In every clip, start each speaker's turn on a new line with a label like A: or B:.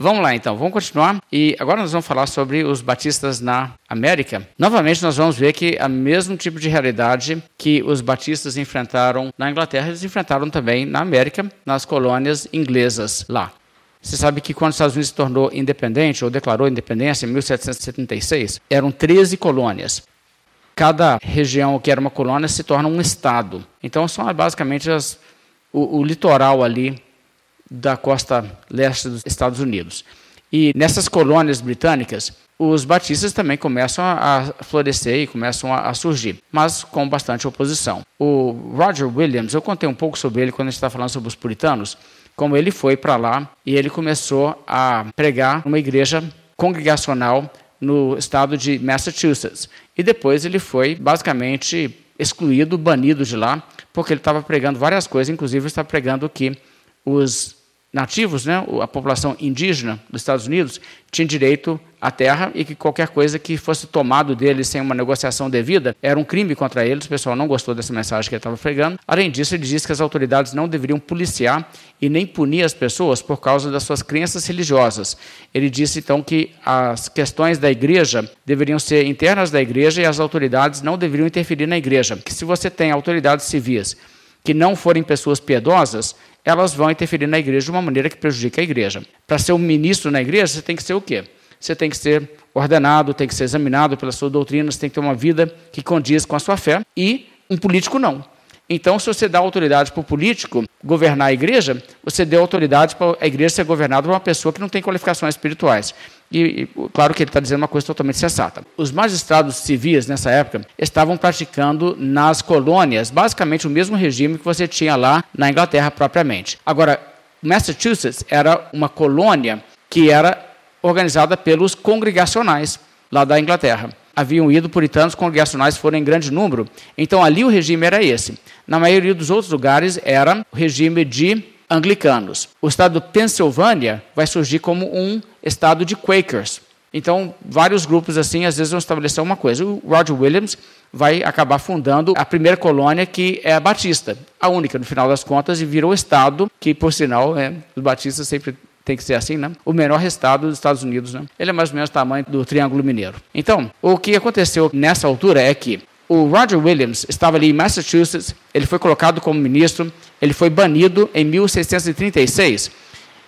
A: Vamos lá então, vamos continuar. E agora nós vamos falar sobre os batistas na América. Novamente, nós vamos ver que o mesmo tipo de realidade que os batistas enfrentaram na Inglaterra, eles enfrentaram também na América, nas colônias inglesas lá. Você sabe que quando os Estados Unidos se tornou independente, ou declarou independência em 1776, eram 13 colônias. Cada região que era uma colônia se torna um estado. Então, são basicamente as, o, o litoral ali da costa leste dos Estados Unidos. E nessas colônias britânicas, os batistas também começam a, florescer e começam a, surgir, mas com bastante oposição. O Roger Williams, eu contei um pouco sobre ele quando a gente está falando sobre os puritanos, como ele foi para lá e ele começou a pregar numa igreja congregacional no estado de Massachusetts. E depois ele foi basicamente excluído, banido de lá, porque ele estava pregando várias coisas, inclusive estava pregando que os nativos, né, a população indígena dos Estados Unidos, tinha direito à terra e que qualquer coisa que fosse tomado deles sem uma negociação devida era um crime contra eles. O pessoal não gostou dessa mensagem que ele estava pregando. Além disso, ele disse que as autoridades não deveriam policiar e nem punir as pessoas por causa das suas crenças religiosas. Ele disse então que as questões da igreja deveriam ser internas da igreja e as autoridades não deveriam interferir na igreja. Que se você tem autoridades civis que não forem pessoas piedosas, elas vão interferir na igreja de uma maneira que prejudica a igreja. Para ser um ministro na igreja, você tem que ser o quê? Você tem que ser ordenado, tem que ser examinado pela sua doutrina, você tem que ter uma vida que condiz com a sua fé, e um político não. Então, se você dá autoridade para o político governar a igreja, você deu autoridade para a igreja ser governada por uma pessoa que não tem qualificações espirituais. E, e claro que ele está dizendo uma coisa totalmente sensata. Os magistrados civis, nessa época, estavam praticando nas colônias basicamente o mesmo regime que você tinha lá na Inglaterra propriamente. Agora, Massachusetts era uma colônia que era organizada pelos congregacionais lá da Inglaterra haviam ido puritanos congregacionais foram em grande número. Então ali o regime era esse. Na maioria dos outros lugares era o regime de anglicanos. O estado do Pensilvânia vai surgir como um estado de Quakers. Então, vários grupos assim, às vezes vão estabelecer uma coisa. O Roger Williams vai acabar fundando a primeira colônia que é a Batista, a única no final das contas, e virou o estado que, por sinal, é, os batistas sempre tem que ser assim, né? O menor estado dos Estados Unidos, né? Ele é mais ou menos o tamanho do Triângulo Mineiro. Então, o que aconteceu nessa altura é que o Roger Williams estava ali em Massachusetts, ele foi colocado como ministro, ele foi banido em 1636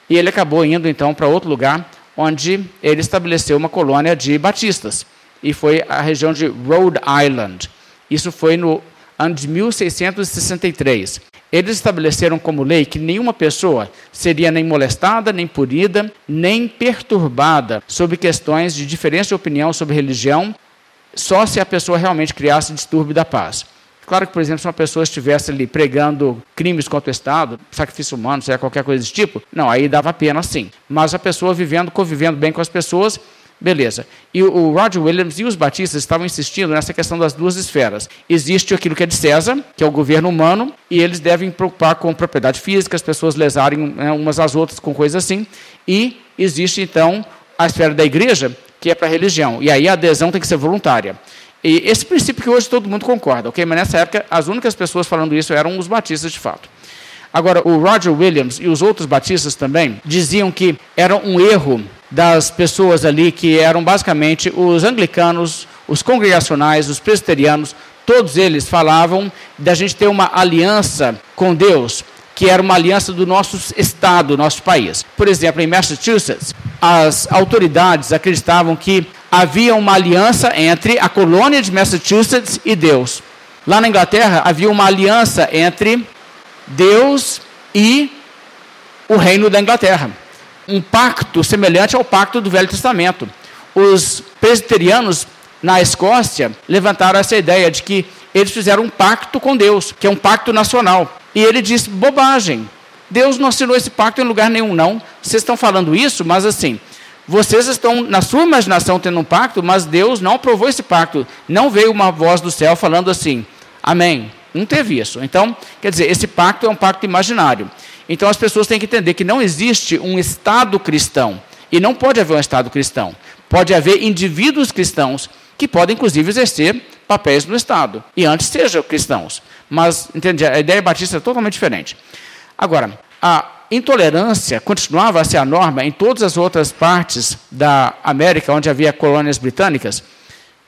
A: e ele acabou indo então para outro lugar onde ele estabeleceu uma colônia de batistas e foi a região de Rhode Island. Isso foi no ano de 1663. Eles estabeleceram como lei que nenhuma pessoa seria nem molestada, nem punida, nem perturbada sobre questões de diferença de opinião sobre religião, só se a pessoa realmente criasse distúrbio da paz. Claro que, por exemplo, se uma pessoa estivesse ali pregando crimes contra o Estado, sacrifício humano, seja qualquer coisa desse tipo, não, aí dava pena sim. Mas a pessoa vivendo, convivendo bem com as pessoas, Beleza. E o Roger Williams e os batistas estavam insistindo nessa questão das duas esferas. Existe aquilo que é de César, que é o governo humano, e eles devem preocupar com propriedade física, as pessoas lesarem né, umas às outras com coisas assim. E existe, então, a esfera da igreja, que é para a religião. E aí a adesão tem que ser voluntária. E esse princípio que hoje todo mundo concorda, ok? Mas nessa época, as únicas pessoas falando isso eram os batistas de fato. Agora, o Roger Williams e os outros batistas também diziam que era um erro das pessoas ali que eram basicamente os anglicanos, os congregacionais, os presbiterianos, todos eles falavam da gente ter uma aliança com Deus, que era uma aliança do nosso estado, nosso país. Por exemplo, em Massachusetts, as autoridades acreditavam que havia uma aliança entre a colônia de Massachusetts e Deus. Lá na Inglaterra havia uma aliança entre Deus e o reino da Inglaterra um pacto semelhante ao pacto do Velho Testamento. Os presbiterianos na Escócia levantaram essa ideia de que eles fizeram um pacto com Deus, que é um pacto nacional. E ele disse: bobagem. Deus não assinou esse pacto em lugar nenhum, não. Vocês estão falando isso, mas assim, vocês estão, na sua imaginação, tendo um pacto, mas Deus não aprovou esse pacto. Não veio uma voz do céu falando assim: Amém. Não teve isso. Então, quer dizer, esse pacto é um pacto imaginário. Então as pessoas têm que entender que não existe um Estado cristão. E não pode haver um Estado cristão. Pode haver indivíduos cristãos que podem, inclusive, exercer papéis no Estado. E antes sejam cristãos. Mas, entende? A ideia batista é totalmente diferente. Agora, a intolerância continuava a ser a norma em todas as outras partes da América onde havia colônias britânicas,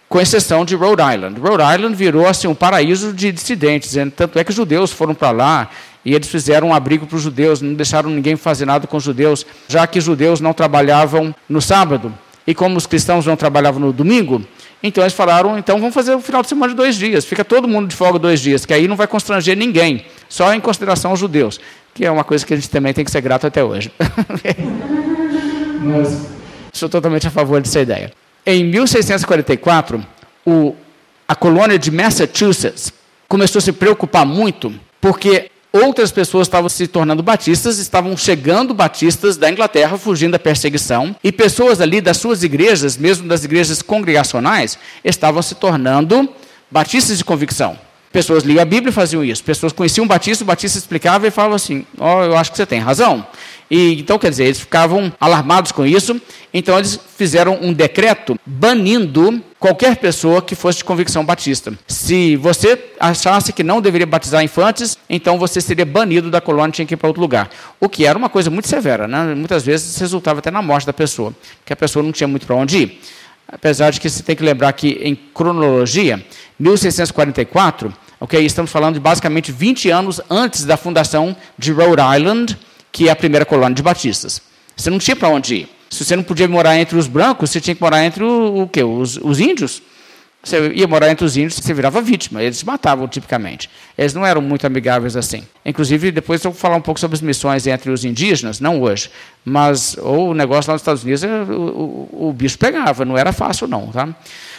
A: com exceção de Rhode Island. Rhode Island virou assim um paraíso de dissidentes, tanto é que judeus foram para lá e eles fizeram um abrigo para os judeus, não deixaram ninguém fazer nada com os judeus, já que os judeus não trabalhavam no sábado e como os cristãos não trabalhavam no domingo, então eles falaram, então vamos fazer o final de semana de dois dias, fica todo mundo de folga dois dias, que aí não vai constranger ninguém, só em consideração aos judeus, que é uma coisa que a gente também tem que ser grato até hoje. Mas sou totalmente a favor dessa ideia. Em 1644, o, a colônia de Massachusetts começou a se preocupar muito porque outras pessoas estavam se tornando batistas, estavam chegando batistas da Inglaterra, fugindo da perseguição, e pessoas ali das suas igrejas, mesmo das igrejas congregacionais, estavam se tornando batistas de convicção. Pessoas liam a Bíblia e faziam isso. Pessoas conheciam o Batista, o Batista explicava e falava assim: Ó, oh, eu acho que você tem razão. E, então, quer dizer, eles ficavam alarmados com isso. Então, eles fizeram um decreto banindo qualquer pessoa que fosse de convicção batista. Se você achasse que não deveria batizar infantes, então você seria banido da colônia e tinha que ir para outro lugar. O que era uma coisa muito severa. Né? Muitas vezes resultava até na morte da pessoa, porque a pessoa não tinha muito para onde ir. Apesar de que você tem que lembrar que, em cronologia, 1644, ok, estamos falando de basicamente 20 anos antes da fundação de Rhode Island, que é a primeira colônia de batistas. Você não tinha para onde ir. Se você não podia morar entre os brancos, você tinha que morar entre o, o quê? Os, os índios. Você ia morar entre os índios, você virava vítima. Eles matavam tipicamente. Eles não eram muito amigáveis assim. Inclusive, depois eu vou falar um pouco sobre as missões entre os indígenas, não hoje, mas ou o negócio lá nos Estados Unidos, o, o, o bicho pegava, não era fácil não, tá?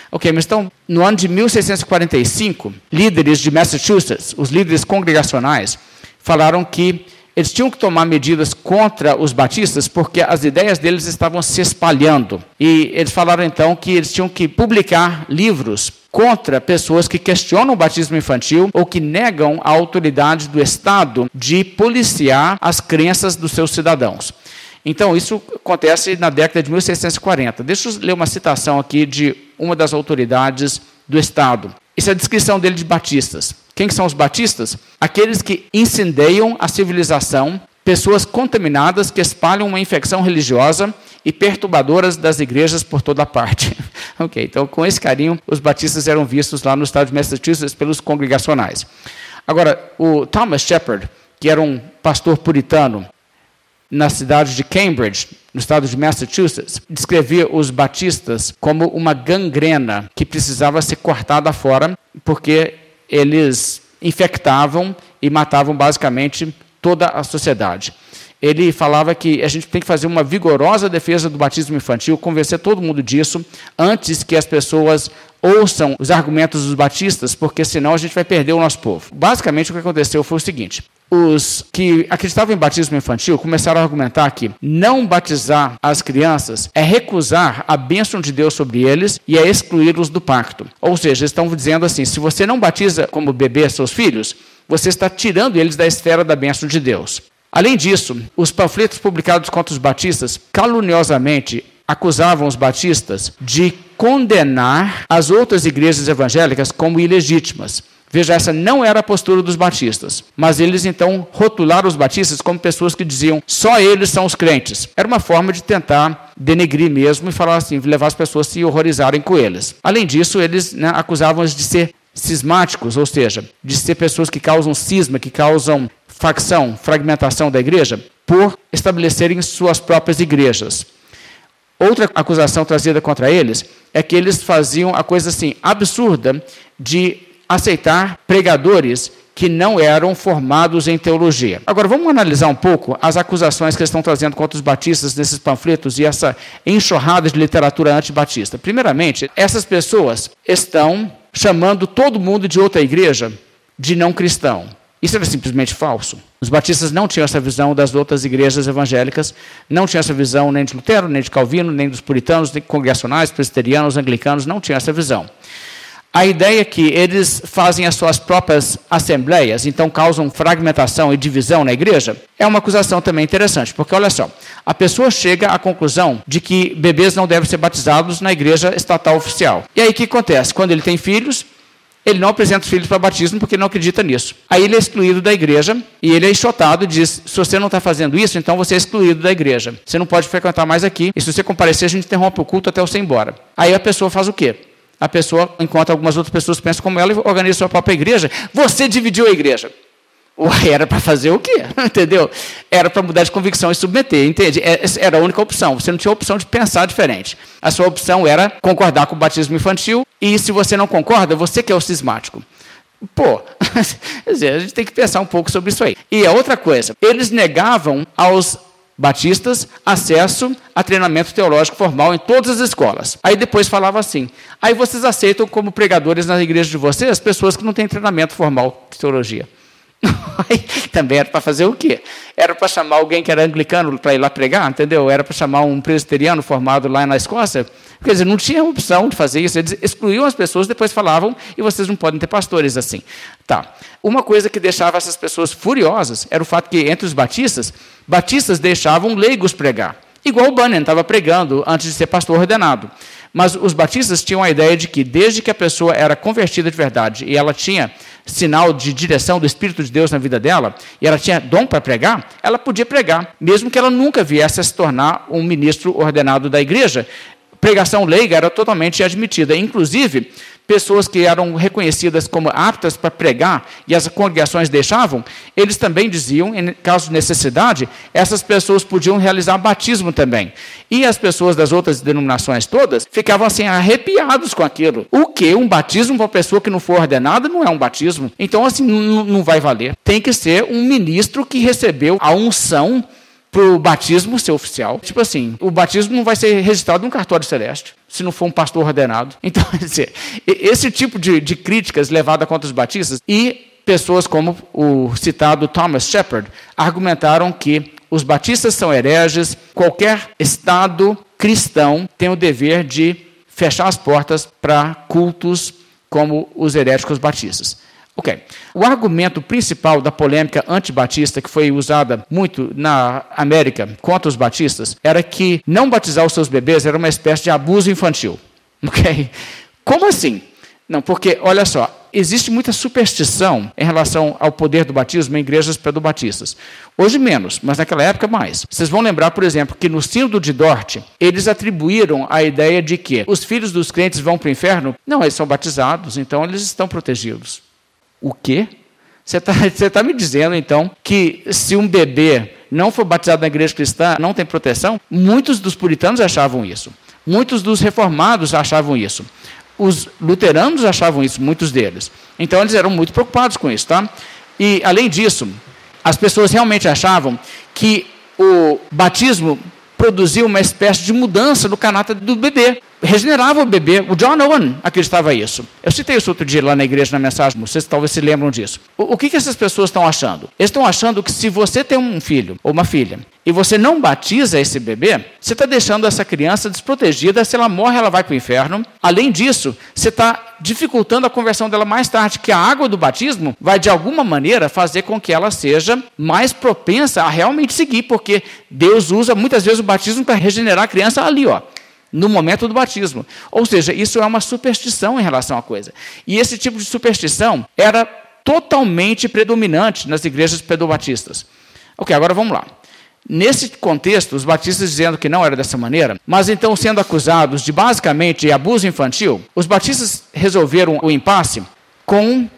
A: Ok, mas então, no ano de 1645, líderes de Massachusetts, os líderes congregacionais, falaram que eles tinham que tomar medidas contra os batistas porque as ideias deles estavam se espalhando. E eles falaram então que eles tinham que publicar livros contra pessoas que questionam o batismo infantil ou que negam a autoridade do Estado de policiar as crenças dos seus cidadãos. Então, isso acontece na década de 1640. Deixa eu ler uma citação aqui de uma das autoridades do Estado. Isso é a descrição dele de batistas. Quem são os batistas? Aqueles que incendeiam a civilização, pessoas contaminadas que espalham uma infecção religiosa e perturbadoras das igrejas por toda parte. ok, então com esse carinho, os batistas eram vistos lá no estado de Massachusetts pelos congregacionais. Agora, o Thomas Shepard, que era um pastor puritano na cidade de Cambridge, no estado de Massachusetts, descrevia os batistas como uma gangrena que precisava ser cortada fora, porque eles infectavam e matavam basicamente toda a sociedade. Ele falava que a gente tem que fazer uma vigorosa defesa do batismo infantil, convencer todo mundo disso, antes que as pessoas ouçam os argumentos dos batistas, porque senão a gente vai perder o nosso povo. Basicamente, o que aconteceu foi o seguinte: os que acreditavam em batismo infantil começaram a argumentar que não batizar as crianças é recusar a bênção de Deus sobre eles e é excluí-los do pacto. Ou seja, estão dizendo assim: se você não batiza como bebê seus filhos, você está tirando eles da esfera da bênção de Deus. Além disso, os panfletos publicados contra os batistas caluniosamente acusavam os batistas de condenar as outras igrejas evangélicas como ilegítimas. Veja, essa não era a postura dos batistas. Mas eles então rotularam os batistas como pessoas que diziam só eles são os crentes. Era uma forma de tentar denegrir mesmo e falar assim, levar as pessoas a se horrorizarem com eles. Além disso, eles né, acusavam-os de ser cismáticos, ou seja, de ser pessoas que causam cisma, que causam facção, fragmentação da igreja, por estabelecerem suas próprias igrejas. Outra acusação trazida contra eles é que eles faziam a coisa assim absurda de aceitar pregadores que não eram formados em teologia. Agora, vamos analisar um pouco as acusações que eles estão trazendo contra os batistas nesses panfletos e essa enxurrada de literatura antibatista. Primeiramente, essas pessoas estão chamando todo mundo de outra igreja de não cristão. Isso era simplesmente falso. Os batistas não tinham essa visão das outras igrejas evangélicas, não tinham essa visão nem de Lutero, nem de Calvino, nem dos puritanos, nem congregacionais, presbiterianos, anglicanos, não tinham essa visão. A ideia é que eles fazem as suas próprias assembleias, então causam fragmentação e divisão na igreja, é uma acusação também interessante, porque olha só, a pessoa chega à conclusão de que bebês não devem ser batizados na igreja estatal oficial. E aí o que acontece? Quando ele tem filhos, Ele não apresenta os filhos para batismo porque ele não acredita nisso. Aí ele é excluído da igreja e ele é enxotado e diz: se você não está fazendo isso, então você é excluído da igreja. Você não pode frequentar mais aqui. E se você comparecer, a gente interrompe o culto até você ir embora. Aí a pessoa faz o quê? A pessoa encontra algumas outras pessoas que pensam como ela e organiza sua própria igreja. Você dividiu a igreja. Uai, era para fazer o quê? Entendeu? Era para mudar de convicção e submeter, entende? É, era a única opção. Você não tinha opção de pensar diferente. A sua opção era concordar com o batismo infantil, e se você não concorda, você que é o cismático. Pô, a gente tem que pensar um pouco sobre isso aí. E a outra coisa, eles negavam aos batistas acesso a treinamento teológico formal em todas as escolas. Aí depois falava assim: aí vocês aceitam como pregadores na igreja de vocês pessoas que não têm treinamento formal de teologia. Também era para fazer o quê? Era para chamar alguém que era anglicano para ir lá pregar, entendeu? Era para chamar um presbiteriano formado lá na Escócia. Quer dizer, não tinha opção de fazer isso. Eles excluíam as pessoas, depois falavam, e vocês não podem ter pastores assim. Tá. Uma coisa que deixava essas pessoas furiosas era o fato que, entre os batistas, batistas deixavam leigos pregar. Igual o Bunyan estava pregando antes de ser pastor ordenado. Mas os batistas tinham a ideia de que, desde que a pessoa era convertida de verdade e ela tinha sinal de direção do Espírito de Deus na vida dela, e ela tinha dom para pregar, ela podia pregar, mesmo que ela nunca viesse a se tornar um ministro ordenado da igreja. Pregação leiga era totalmente admitida. Inclusive, pessoas que eram reconhecidas como aptas para pregar e as congregações deixavam, eles também diziam, em caso de necessidade, essas pessoas podiam realizar batismo também. E as pessoas das outras denominações todas ficavam assim arrepiados com aquilo. O que? Um batismo para uma pessoa que não for ordenada não é um batismo. Então, assim, não vai valer. Tem que ser um ministro que recebeu a unção para o batismo ser oficial. Tipo assim, o batismo não vai ser registrado num cartório celeste, se não for um pastor ordenado. Então, esse tipo de, de críticas levada contra os batistas e pessoas como o citado Thomas Shepard argumentaram que os batistas são hereges, qualquer Estado cristão tem o dever de fechar as portas para cultos como os heréticos batistas. Ok. O argumento principal da polêmica antibatista, que foi usada muito na América contra os batistas, era que não batizar os seus bebês era uma espécie de abuso infantil. Ok? Como assim? Não, porque, olha só, existe muita superstição em relação ao poder do batismo em igrejas pedobatistas. Hoje menos, mas naquela época mais. Vocês vão lembrar, por exemplo, que no sínodo de Dort, eles atribuíram a ideia de que os filhos dos crentes vão para o inferno. Não, eles são batizados, então eles estão protegidos. O quê? Você está tá me dizendo, então, que se um bebê não for batizado na igreja cristã, não tem proteção? Muitos dos puritanos achavam isso. Muitos dos reformados achavam isso. Os luteranos achavam isso, muitos deles. Então, eles eram muito preocupados com isso, tá? E, além disso, as pessoas realmente achavam que o batismo produzia uma espécie de mudança no caráter do bebê regenerava o bebê. O John Owen acreditava isso. Eu citei isso outro dia lá na igreja, na mensagem, vocês talvez se lembram disso. O, o que, que essas pessoas estão achando? Eles estão achando que se você tem um filho ou uma filha e você não batiza esse bebê, você está deixando essa criança desprotegida. Se ela morre, ela vai para o inferno. Além disso, você está dificultando a conversão dela mais tarde, que a água do batismo vai, de alguma maneira, fazer com que ela seja mais propensa a realmente seguir, porque Deus usa muitas vezes o batismo para regenerar a criança ali, ó no momento do batismo. Ou seja, isso é uma superstição em relação à coisa. E esse tipo de superstição era totalmente predominante nas igrejas pedobatistas. Ok, agora vamos lá. Nesse contexto, os batistas dizendo que não era dessa maneira, mas então sendo acusados de basicamente abuso infantil, os batistas resolveram o impasse com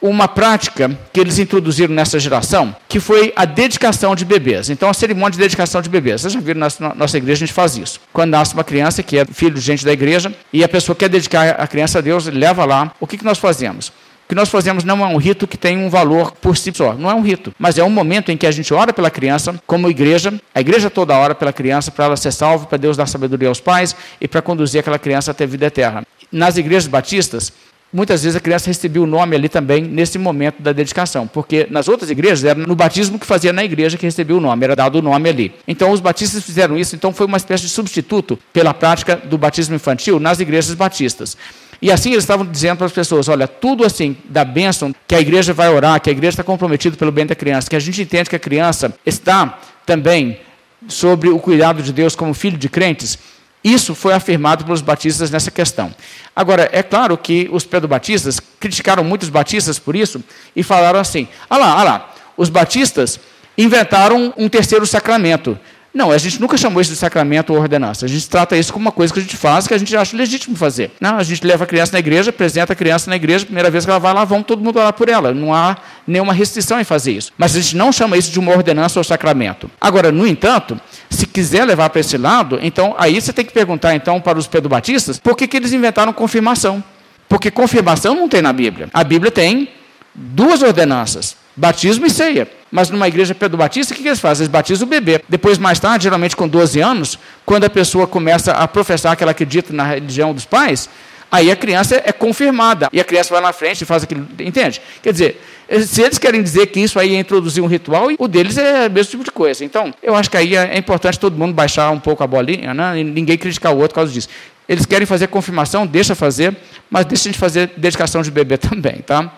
A: uma prática que eles introduziram nessa geração, que foi a dedicação de bebês. Então, a cerimônia de dedicação de bebês. Vocês já viram, na nossa igreja a gente faz isso. Quando nasce uma criança que é filho de gente da igreja, e a pessoa quer dedicar a criança a Deus, leva lá. O que, que nós fazemos? O que nós fazemos não é um rito que tem um valor por si só, não é um rito, mas é um momento em que a gente ora pela criança, como igreja, a igreja toda ora pela criança para ela ser salva, para Deus dar sabedoria aos pais e para conduzir aquela criança até a vida eterna. Nas igrejas batistas, Muitas vezes a criança recebia o nome ali também nesse momento da dedicação, porque nas outras igrejas era no batismo que fazia na igreja que recebia o nome, era dado o nome ali. Então os batistas fizeram isso, então foi uma espécie de substituto pela prática do batismo infantil nas igrejas batistas. E assim eles estavam dizendo para as pessoas: olha, tudo assim da bênção que a igreja vai orar, que a igreja está comprometida pelo bem da criança, que a gente entende que a criança está também sobre o cuidado de Deus como filho de crentes, Isso foi afirmado pelos batistas nessa questão. Agora, é claro que os pedobatistas criticaram muito os batistas por isso e falaram assim: ah lá, ah lá, os batistas inventaram um terceiro sacramento. Não, a gente nunca chamou isso de sacramento ou ordenança. A gente trata isso como uma coisa que a gente faz, que a gente acha legítimo fazer. Não, a gente leva a criança na igreja, apresenta a criança na igreja, primeira vez que ela vai lá, vamos todo mundo orar por ela. Não há nenhuma restrição em fazer isso. Mas a gente não chama isso de uma ordenança ou sacramento. Agora, no entanto, se quiser levar para esse lado, então aí você tem que perguntar então para os pedobatistas por que, que eles inventaram confirmação. Porque confirmação não tem na Bíblia. A Bíblia tem duas ordenanças: batismo e ceia. Mas numa igreja pedobatista, o que, que eles fazem? Eles batizam o bebê. Depois, mais tarde, geralmente com 12 anos, quando a pessoa começa a professar que ela acredita na religião dos pais, aí a criança é confirmada. E a criança vai na frente e faz aquilo. Entende? Quer dizer, se eles querem dizer que isso aí é introduzir um ritual, o deles é o mesmo tipo de coisa. Então, eu acho que aí é importante todo mundo baixar um pouco a bolinha, né? e ninguém criticar o outro por causa disso. Eles querem fazer confirmação, deixa fazer, mas deixa gente fazer dedicação de bebê também, tá?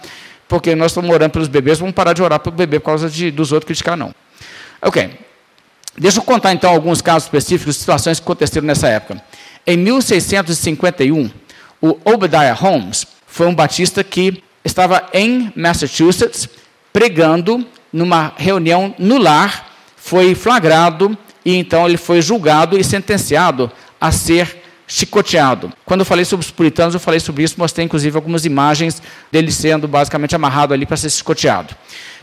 A: Porque nós estamos orando pelos bebês, vamos parar de orar pelo bebê por causa de, dos outros criticar, não. Ok. Deixa eu contar então alguns casos específicos, situações que aconteceram nessa época. Em 1651, o Obadiah Holmes foi um batista que estava em Massachusetts pregando numa reunião no lar, foi flagrado e então ele foi julgado e sentenciado a ser chicoteado. Quando eu falei sobre os puritanos, eu falei sobre isso, mostrei inclusive algumas imagens dele sendo basicamente amarrado ali para ser chicoteado.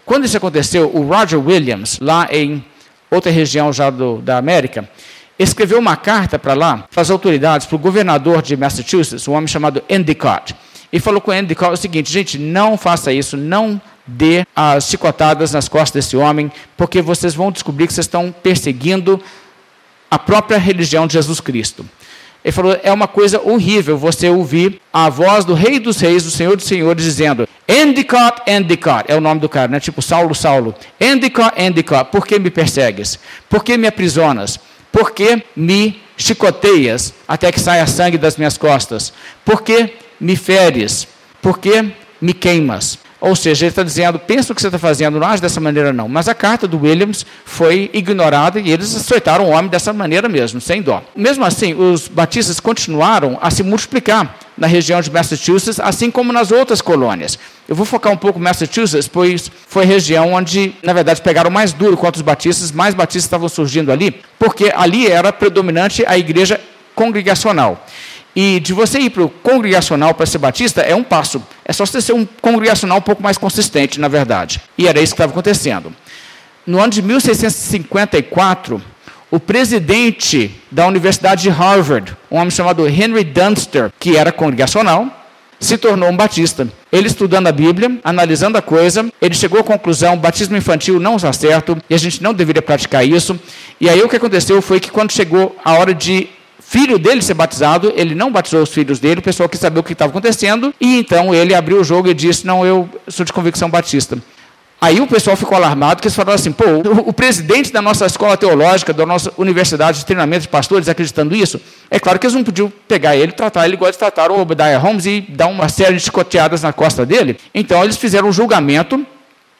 A: Quando isso aconteceu, o Roger Williams, lá em outra região já do, da América, escreveu uma carta para lá, para as autoridades, para o governador de Massachusetts, um homem chamado Endicott, e falou com o Endicott o seguinte: gente, não faça isso, não dê as chicotadas nas costas desse homem, porque vocês vão descobrir que vocês estão perseguindo a própria religião de Jesus Cristo. Ele falou: é uma coisa horrível você ouvir a voz do Rei dos Reis, do Senhor dos Senhores, dizendo: Endicott, Endicott, é o nome do cara, né? Tipo Saulo, Saulo. Endicott, Endicott, por que me persegues? Por que me aprisionas? Por que me chicoteias até que saia sangue das minhas costas? Por que me feres? Por que me queimas? Ou seja, ele está dizendo, pensa o que você está fazendo, não age dessa maneira não. Mas a carta do Williams foi ignorada e eles aceitaram o homem dessa maneira mesmo, sem dó. Mesmo assim, os batistas continuaram a se multiplicar na região de Massachusetts, assim como nas outras colônias. Eu vou focar um pouco em Massachusetts, pois foi a região onde, na verdade, pegaram mais duro contra os batistas, mais batistas estavam surgindo ali, porque ali era predominante a igreja congregacional. E de você ir para o congregacional para ser batista é um passo. É só você ser um congregacional um pouco mais consistente, na verdade. E era isso que estava acontecendo. No ano de 1654, o presidente da Universidade de Harvard, um homem chamado Henry Dunster, que era congregacional, se tornou um batista. Ele estudando a Bíblia, analisando a coisa, ele chegou à conclusão: batismo infantil não está certo e a gente não deveria praticar isso. E aí o que aconteceu foi que quando chegou a hora de filho dele ser batizado, ele não batizou os filhos dele, o pessoal quis saber o que estava acontecendo, e então ele abriu o jogo e disse: Não, eu sou de convicção batista. Aí o pessoal ficou alarmado, porque eles falaram assim: pô, o, presidente da nossa escola teológica, da nossa universidade de treinamento de pastores, acreditando isso, é claro que eles não podiam pegar ele, tratar ele igual eles trataram o Obadiah Holmes e dar uma série de chicoteadas na costa dele. Então eles fizeram um julgamento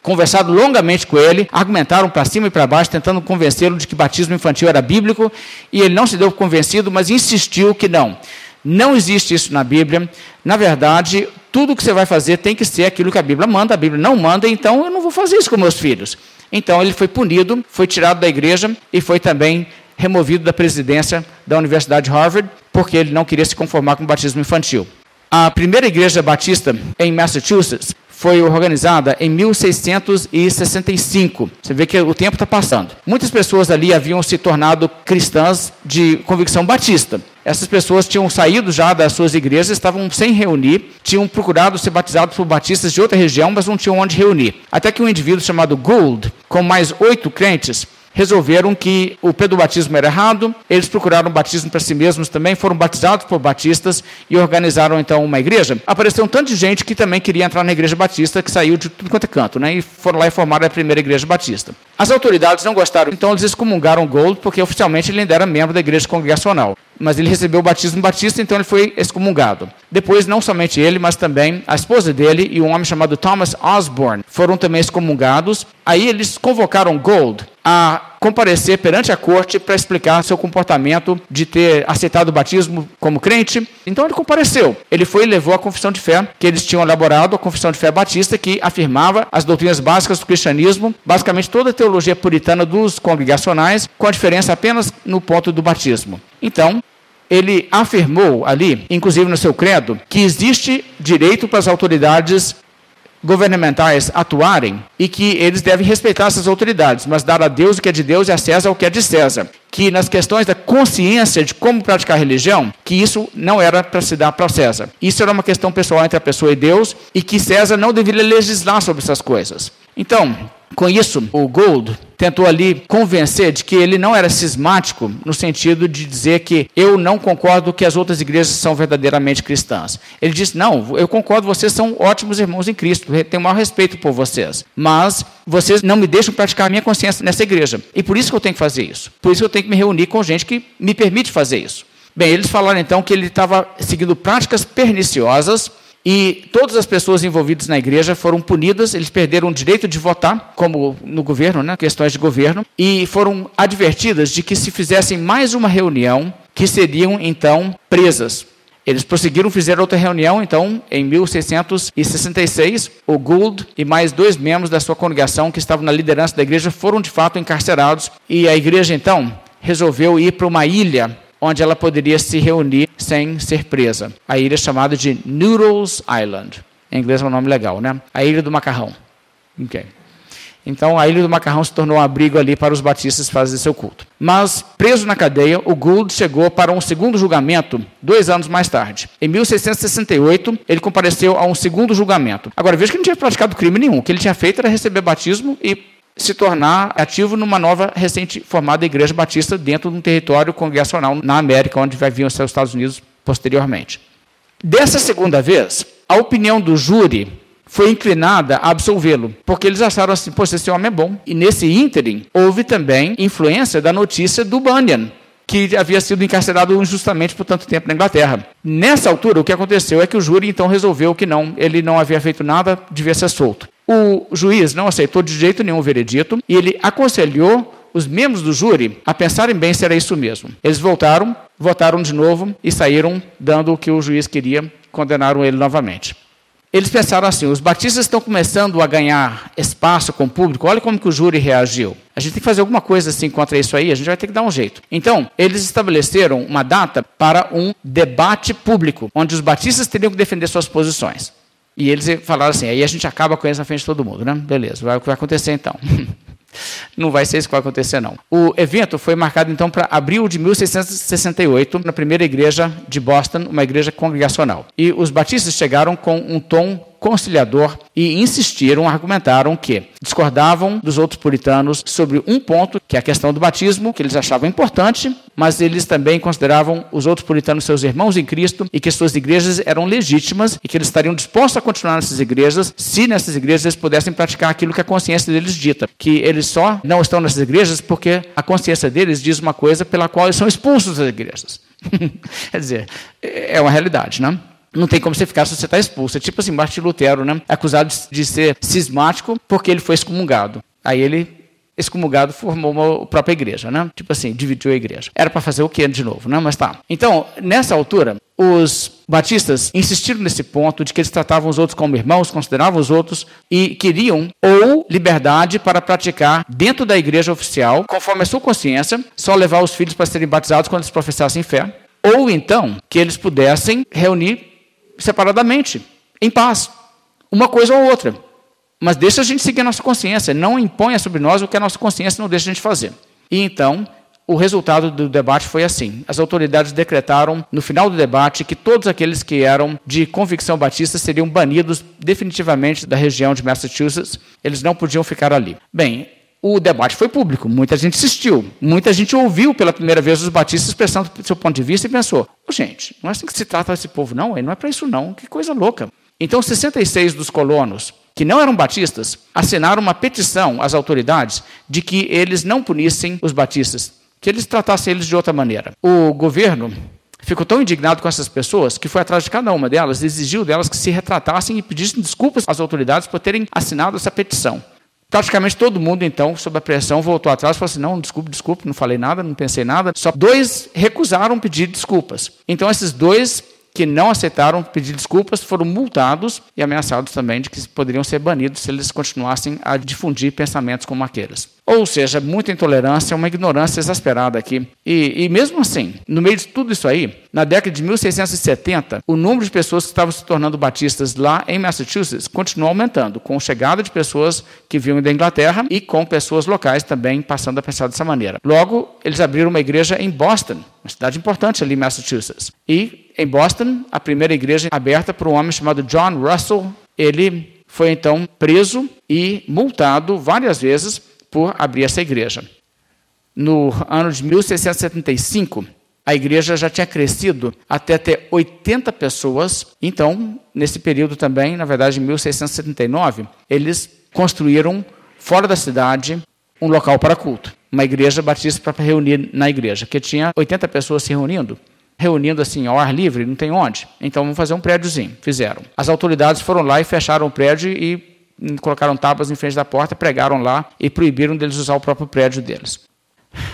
A: conversado longamente com ele, argumentaram para cima e para baixo, tentando convencê-lo de que batismo infantil era bíblico, e ele não se deu convencido, mas insistiu que não. Não existe isso na Bíblia. Na verdade, tudo que você vai fazer tem que ser aquilo que a Bíblia manda. A Bíblia não manda, então eu não vou fazer isso com meus filhos. Então ele foi punido, foi tirado da igreja e foi também removido da presidência da Universidade de Harvard, porque ele não queria se conformar com o batismo infantil. A primeira igreja batista em Massachusetts foi organizada em 1665. Você vê que o tempo está passando. Muitas pessoas ali haviam se tornado cristãs de convicção batista. Essas pessoas tinham saído já das suas igrejas, estavam sem reunir, tinham procurado ser batizados por batistas de outra região, mas não tinham onde reunir. Até que um indivíduo chamado Gould, com mais oito crentes, resolveram que o pedobatismo era errado, eles procuraram batismo para si mesmos também, foram batizados por batistas e organizaram então uma igreja. Apareceu um tanto de gente que também queria entrar na igreja batista, que saiu de tudo quanto é canto, né? E foram lá e formaram a primeira igreja batista. As autoridades não gostaram, então eles excomungaram Gold, porque oficialmente ele ainda era membro da igreja congregacional. Mas ele recebeu o batismo batista, então ele foi excomungado. Depois, não somente ele, mas também a esposa dele e um homem chamado Thomas Osborne foram também excomungados. Aí eles convocaram Gold a comparecer perante a corte para explicar seu comportamento de ter aceitado o batismo como crente. Então ele compareceu. Ele foi e levou a confissão de fé que eles tinham elaborado, a confissão de fé batista, que afirmava as doutrinas básicas do cristianismo, basicamente toda a teologia puritana dos congregacionais, com a diferença apenas no ponto do batismo. Então, ele afirmou ali, inclusive no seu credo, que existe direito para as autoridades governamentais atuarem e que eles devem respeitar essas autoridades, mas dar a Deus o que é de Deus e a César o que é de César. Que nas questões da consciência de como praticar religião, que isso não era para se dar para César. Isso era uma questão pessoal entre a pessoa e Deus e que César não deveria legislar sobre essas coisas. Então, com isso, o Gold tentou ali convencer de que ele não era cismático no sentido de dizer que eu não concordo que as outras igrejas são verdadeiramente cristãs. Ele disse: "Não, eu concordo, vocês são ótimos irmãos em Cristo, tenho o maior respeito por vocês, mas vocês não me deixam praticar a minha consciência nessa igreja. E por isso que eu tenho que fazer isso. Por isso que eu tenho que me reunir com gente que me permite fazer isso." Bem, eles falaram então que ele estava seguindo práticas perniciosas e todas as pessoas envolvidas na igreja foram punidas, eles perderam o direito de votar, como no governo, né, questões de governo, e foram advertidas de que se fizessem mais uma reunião, que seriam então presas. Eles prosseguiram, fizeram outra reunião, então, em 1666, o Gould e mais dois membros da sua congregação que estavam na liderança da igreja foram de fato encarcerados, e a igreja então resolveu ir para uma ilha onde ela poderia se reunir sem ser presa. A ilha é chamada de Noodles Island. Em inglês é um nome legal, né? A Ilha do Macarrão. Okay. Então, a Ilha do Macarrão se tornou um abrigo ali para os batistas fazerem seu culto. Mas, preso na cadeia, o Gould chegou para um segundo julgamento dois anos mais tarde. Em 1668, ele compareceu a um segundo julgamento. Agora, veja que não tinha praticado crime nenhum. O que ele tinha feito era receber batismo e se tornar ativo numa nova recente formada igreja batista dentro de um território congregacional na América, onde vai vir os Estados Unidos posteriormente. Dessa segunda vez, a opinião do júri foi inclinada a absolvê-lo, porque eles acharam assim, poxa, esse homem é bom. E nesse ínterim, houve também influência da notícia do Bunyan, que havia sido encarcerado injustamente por tanto tempo na Inglaterra. Nessa altura, o que aconteceu é que o júri então resolveu que não, ele não havia feito nada, devia ser solto. O juiz não aceitou de jeito nenhum o veredito e ele aconselhou os membros do júri a pensarem bem se era isso mesmo. Eles voltaram, votaram de novo e saíram dando o que o juiz queria, condenaram ele novamente. Eles pensaram assim: os batistas estão começando a ganhar espaço com o público, olha como que o júri reagiu. A gente tem que fazer alguma coisa assim contra isso aí, a gente vai ter que dar um jeito. Então, eles estabeleceram uma data para um debate público, onde os batistas teriam que defender suas posições. E eles falaram assim, aí a gente acaba com isso na frente de todo mundo, né? Beleza, vai, o que vai acontecer então? Não vai ser isso que vai acontecer, não. O evento foi marcado, então, para abril de 1668, na primeira igreja de Boston, uma igreja congregacional. E os batistas chegaram com um tom conciliador e insistiram, argumentaram que discordavam dos outros puritanos sobre um ponto, que é a questão do batismo, que eles achavam importante, mas eles também consideravam os outros puritanos seus irmãos em Cristo e que suas igrejas eram legítimas e que eles estariam dispostos a continuar nessas igrejas se nessas igrejas eles pudessem praticar aquilo que a consciência deles dita, que eles só não estão nessas igrejas porque a consciência deles diz uma coisa pela qual eles são expulsos das igrejas. Quer dizer, é uma realidade, não? Não tem como você ficar se você está expulso. É tipo assim, Martin Lutero, né? Acusado de ser cismático porque ele foi excomungado. Aí ele, excomungado, formou uma própria igreja, né? Tipo assim, dividiu a igreja. Era para fazer o quê de novo, né? Mas tá. Então, nessa altura, os batistas insistiram nesse ponto de que eles tratavam os outros como irmãos, consideravam os outros e queriam ou liberdade para praticar dentro da igreja oficial, conforme a sua consciência, só levar os filhos para serem batizados quando eles professassem fé, ou então que eles pudessem reunir separadamente, em paz, uma coisa ou outra. Mas deixa a gente seguir a nossa consciência, não imponha sobre nós o que a nossa consciência não deixa a gente fazer. E então, o resultado do debate foi assim: as autoridades decretaram, no final do debate, que todos aqueles que eram de convicção batista seriam banidos definitivamente da região de Massachusetts, eles não podiam ficar ali. Bem, o debate foi público, muita gente assistiu, muita gente ouviu pela primeira vez os batistas expressando seu ponto de vista e pensou: oh, gente, não é assim que se trata esse povo, não, não é para isso, não, que coisa louca. Então, 66 dos colonos, que não eram batistas, assinaram uma petição às autoridades de que eles não punissem os batistas, que eles tratassem eles de outra maneira. O governo ficou tão indignado com essas pessoas que foi atrás de cada uma delas, exigiu delas que se retratassem e pedissem desculpas às autoridades por terem assinado essa petição. Praticamente todo mundo, então, sob a pressão, voltou atrás e falou assim: não, desculpe, desculpe, não falei nada, não pensei nada. Só dois recusaram pedir desculpas. Então, esses dois que não aceitaram pedir desculpas foram multados e ameaçados também de que poderiam ser banidos se eles continuassem a difundir pensamentos como aqueles. Ou seja, muita intolerância, uma ignorância exasperada aqui. E, e, mesmo assim, no meio de tudo isso aí, na década de 1670, o número de pessoas que estavam se tornando batistas lá em Massachusetts continuou aumentando, com a chegada de pessoas que vinham da Inglaterra e com pessoas locais também passando a pensar dessa maneira. Logo, eles abriram uma igreja em Boston, uma cidade importante ali em Massachusetts. E em Boston, a primeira igreja aberta por um homem chamado John Russell, ele foi então preso e multado várias vezes por abrir essa igreja. No ano de 1675, a igreja já tinha crescido até ter 80 pessoas. Então, nesse período também, na verdade, em 1679, eles construíram fora da cidade um local para culto, uma igreja batista para reunir na igreja, que tinha 80 pessoas se reunindo reunindo assim ao ar livre, não tem onde. Então vamos fazer um prédiozinho. Fizeram. As autoridades foram lá e fecharam o prédio e colocaram tábuas em frente da porta, pregaram lá e proibiram deles usar o próprio prédio deles.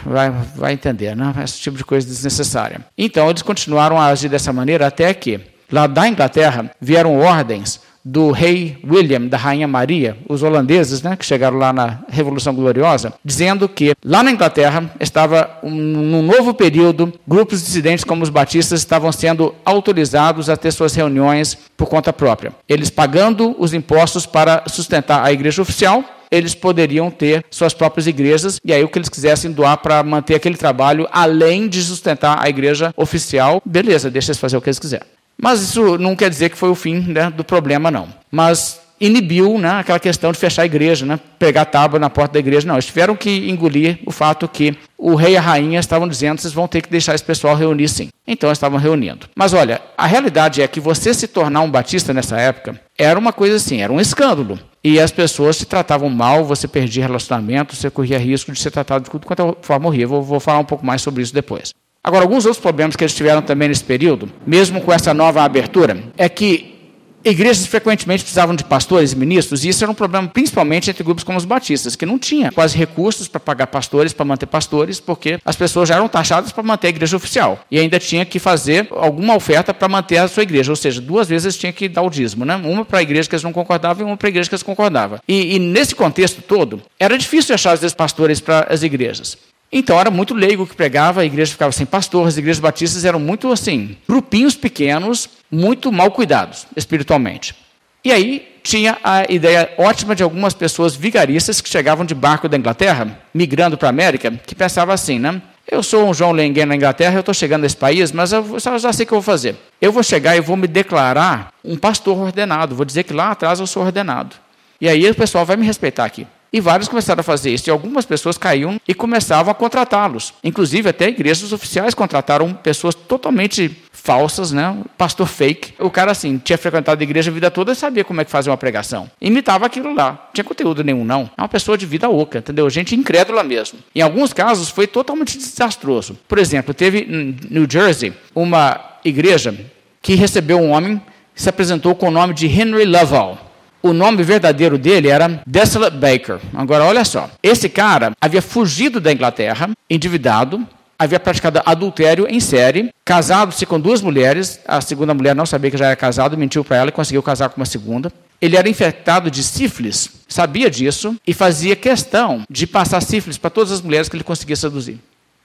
A: Vai, vai entender, né? Esse tipo de coisa desnecessária. Então, eles continuaram a agir dessa maneira até que, lá da Inglaterra, vieram ordens do rei William, da rainha Maria, os holandeses, né, que chegaram lá na Revolução Gloriosa, dizendo que lá na Inglaterra estava um, num novo período, grupos dissidentes como os batistas estavam sendo autorizados a ter suas reuniões por conta própria. Eles pagando os impostos para sustentar a igreja oficial, eles poderiam ter suas próprias igrejas e aí o que eles quisessem doar para manter aquele trabalho, além de sustentar a igreja oficial, beleza, deixa eles fazer o que eles quiserem. Mas isso não quer dizer que foi o fim né, do problema, não. Mas inibiu né, aquela questão de fechar a igreja, né, pegar tábua na porta da igreja. Não, eles tiveram que engolir o fato que o rei e a rainha estavam dizendo vocês vão ter que deixar esse pessoal reunir sim. Então eles estavam reunindo. Mas olha, a realidade é que você se tornar um batista nessa época era uma coisa assim, era um escândalo. E as pessoas se tratavam mal, você perdia relacionamento, você corria risco de ser tratado de quanto é forma horrível. Vou falar um pouco mais sobre isso depois. Agora, alguns outros problemas que eles tiveram também nesse período, mesmo com essa nova abertura, é que igrejas frequentemente precisavam de pastores e ministros, e isso era um problema principalmente entre grupos como os batistas, que não tinha quase recursos para pagar pastores, para manter pastores, porque as pessoas já eram taxadas para manter a igreja oficial, e ainda tinha que fazer alguma oferta para manter a sua igreja, ou seja, duas vezes tinha que dar o dízimo, né? uma para a igreja que eles não concordavam e uma para a igreja que eles concordavam. E, e nesse contexto todo, era difícil achar, vezes, pastores para as igrejas. Então era muito leigo que pregava, a igreja ficava sem pastor, as igrejas batistas eram muito assim, grupinhos pequenos, muito mal cuidados espiritualmente. E aí tinha a ideia ótima de algumas pessoas vigaristas que chegavam de barco da Inglaterra, migrando para a América, que pensavam assim, né? Eu sou um João Lenguen na Inglaterra, eu estou chegando nesse país, mas eu já sei o que eu vou fazer. Eu vou chegar e vou me declarar um pastor ordenado, vou dizer que lá atrás eu sou ordenado. E aí o pessoal vai me respeitar aqui. E vários começaram a fazer isso. E algumas pessoas caíam e começavam a contratá-los. Inclusive, até igrejas oficiais contrataram pessoas totalmente falsas, né? Pastor fake. O cara, assim, tinha frequentado a igreja a vida toda e sabia como é que fazia uma pregação. Imitava aquilo lá. Não tinha conteúdo nenhum, não. É uma pessoa de vida oca, entendeu? Gente incrédula mesmo. Em alguns casos, foi totalmente desastroso. Por exemplo, teve em New Jersey uma igreja que recebeu um homem que se apresentou com o nome de Henry Lovell o nome verdadeiro dele era Desolate Baker. Agora, olha só. Esse cara havia fugido da Inglaterra, endividado, havia praticado adultério em série, casado-se com duas mulheres. A segunda mulher não sabia que já era casado, mentiu para ela e conseguiu casar com uma segunda. Ele era infectado de sífilis, sabia disso e fazia questão de passar sífilis para todas as mulheres que ele conseguia seduzir.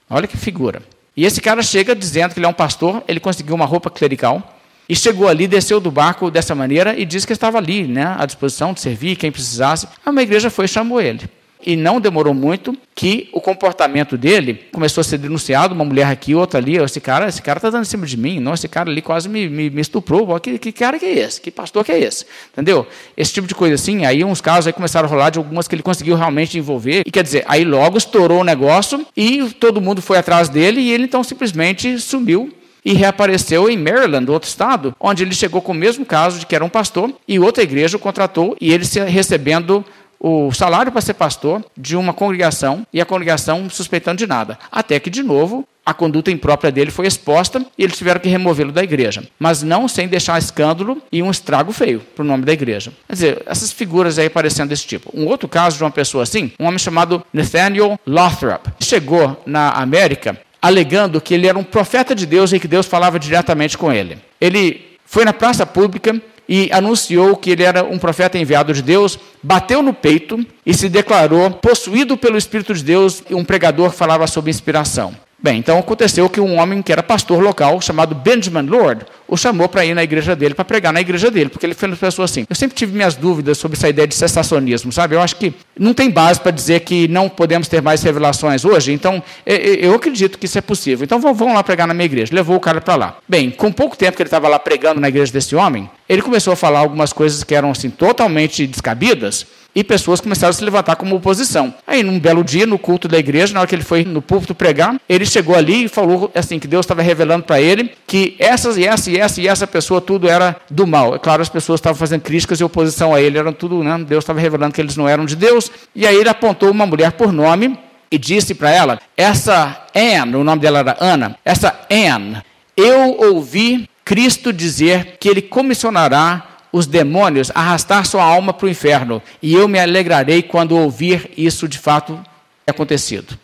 A: Olha que figura. E esse cara chega dizendo que ele é um pastor, ele conseguiu uma roupa clerical, e chegou ali, desceu do barco dessa maneira e disse que estava ali, né, à disposição de servir quem precisasse. Uma igreja foi e chamou ele. E não demorou muito que o comportamento dele começou a ser denunciado, uma mulher aqui, outra ali, esse cara, esse cara está dando em cima de mim, não, esse cara ali quase me, me, me estuprou, que, que cara que é esse? Que pastor que é esse? Entendeu? Esse tipo de coisa assim, aí uns casos aí começaram a rolar de algumas que ele conseguiu realmente envolver, e quer dizer, aí logo estourou o negócio e todo mundo foi atrás dele e ele então simplesmente sumiu e reapareceu em Maryland, outro estado, onde ele chegou com o mesmo caso de que era um pastor e outra igreja o contratou e ele recebendo o salário para ser pastor de uma congregação e a congregação suspeitando de nada. Até que, de novo, a conduta imprópria dele foi exposta e eles tiveram que removê-lo da igreja. Mas não sem deixar escândalo e um estrago feio para o nome da igreja. Quer dizer, essas figuras aí aparecendo desse tipo. Um outro caso de uma pessoa assim, um homem chamado Nathaniel Lothrop, chegou na América alegando que ele era um profeta de Deus e que Deus falava diretamente com ele. Ele foi na praça pública e anunciou que ele era um profeta enviado de Deus, bateu no peito e se declarou possuído pelo Espírito de Deus, e um pregador falava sobre inspiração. Bem, então aconteceu que um homem que era pastor local, chamado Benjamin Lord, o chamou para ir na igreja dele, para pregar na igreja dele, porque ele foi uma pessoa assim. Eu sempre tive minhas dúvidas sobre essa ideia de cessacionismo, sabe? Eu acho que não tem base para dizer que não podemos ter mais revelações hoje, então eu acredito que isso é possível. Então vamos lá pregar na minha igreja. Levou o cara para lá. Bem, com pouco tempo que ele estava lá pregando na igreja desse homem, ele começou a falar algumas coisas que eram assim totalmente descabidas e pessoas começaram a se levantar como oposição. Aí, num belo dia, no culto da igreja, na hora que ele foi no púlpito pregar, ele chegou ali e falou assim que Deus estava revelando para ele que essas e essa e essa e essa pessoa tudo era do mal. É claro, as pessoas estavam fazendo críticas e oposição a ele, eram tudo, né? Deus estava revelando que eles não eram de Deus. E aí ele apontou uma mulher por nome e disse para ela: essa Anne, o nome dela era Ana, essa Anne, eu ouvi Cristo dizer que ele comissionará os demônios arrastar sua alma para o inferno, e eu me alegrarei quando ouvir isso de fato acontecido.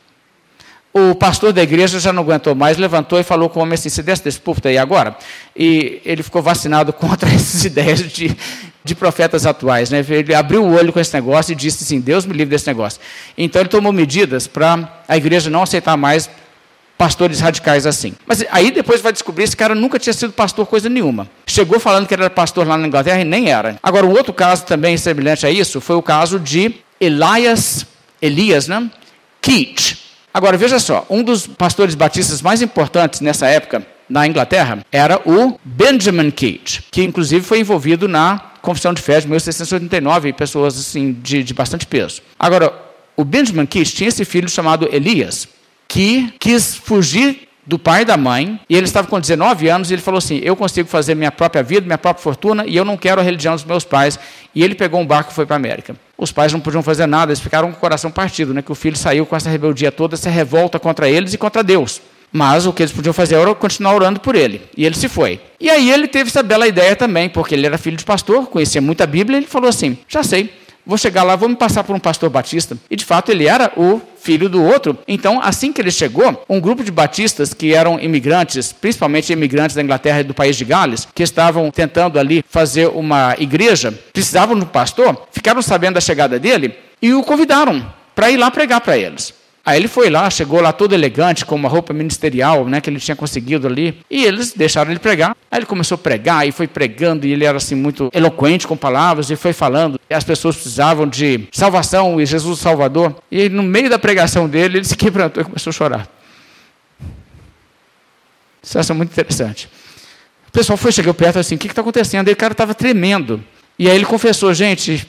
A: O pastor da igreja já não aguentou mais, levantou e falou com o homem assim: Você desce desse púlpito aí agora? E ele ficou vacinado contra essas ideias de, de profetas atuais. Né? Ele abriu o olho com esse negócio e disse assim: Deus me livre desse negócio. Então ele tomou medidas para a igreja não aceitar mais pastores radicais assim. Mas aí depois vai descobrir esse cara nunca tinha sido pastor coisa nenhuma. Chegou falando que era pastor lá na Inglaterra e nem era. Agora, um outro caso também semelhante a isso foi o caso de Elias, Elias, né? Keach. Agora, veja só, um dos pastores batistas mais importantes nessa época na Inglaterra era o Benjamin Keach, que inclusive foi envolvido na Confissão de Fé de 1689, pessoas assim de, de bastante peso. Agora, o Benjamin Keach tinha esse filho chamado Elias que quis fugir do pai e da mãe, e ele estava com 19 anos, e ele falou assim: Eu consigo fazer minha própria vida, minha própria fortuna, e eu não quero a religião dos meus pais. E ele pegou um barco e foi para a América. Os pais não podiam fazer nada, eles ficaram com o coração partido, né? que o filho saiu com essa rebeldia toda, essa revolta contra eles e contra Deus. Mas o que eles podiam fazer era continuar orando por ele. E ele se foi. E aí ele teve essa bela ideia também, porque ele era filho de pastor, conhecia muito a Bíblia, e ele falou assim: Já sei, vou chegar lá, vou me passar por um pastor batista. E de fato ele era o filho do outro. Então, assim que ele chegou, um grupo de batistas que eram imigrantes, principalmente imigrantes da Inglaterra e do país de Gales, que estavam tentando ali fazer uma igreja, precisavam de um pastor, ficaram sabendo da chegada dele e o convidaram para ir lá pregar para eles. Aí ele foi lá, chegou lá todo elegante, com uma roupa ministerial né, que ele tinha conseguido ali, e eles deixaram ele pregar. Aí ele começou a pregar e foi pregando, e ele era assim muito eloquente com palavras, e foi falando. E as pessoas precisavam de salvação e Jesus Salvador. E no meio da pregação dele, ele se quebrantou e começou a chorar. Isso é muito interessante. O pessoal foi, chegou perto assim, o que está acontecendo? E o cara estava tremendo. E aí ele confessou, gente,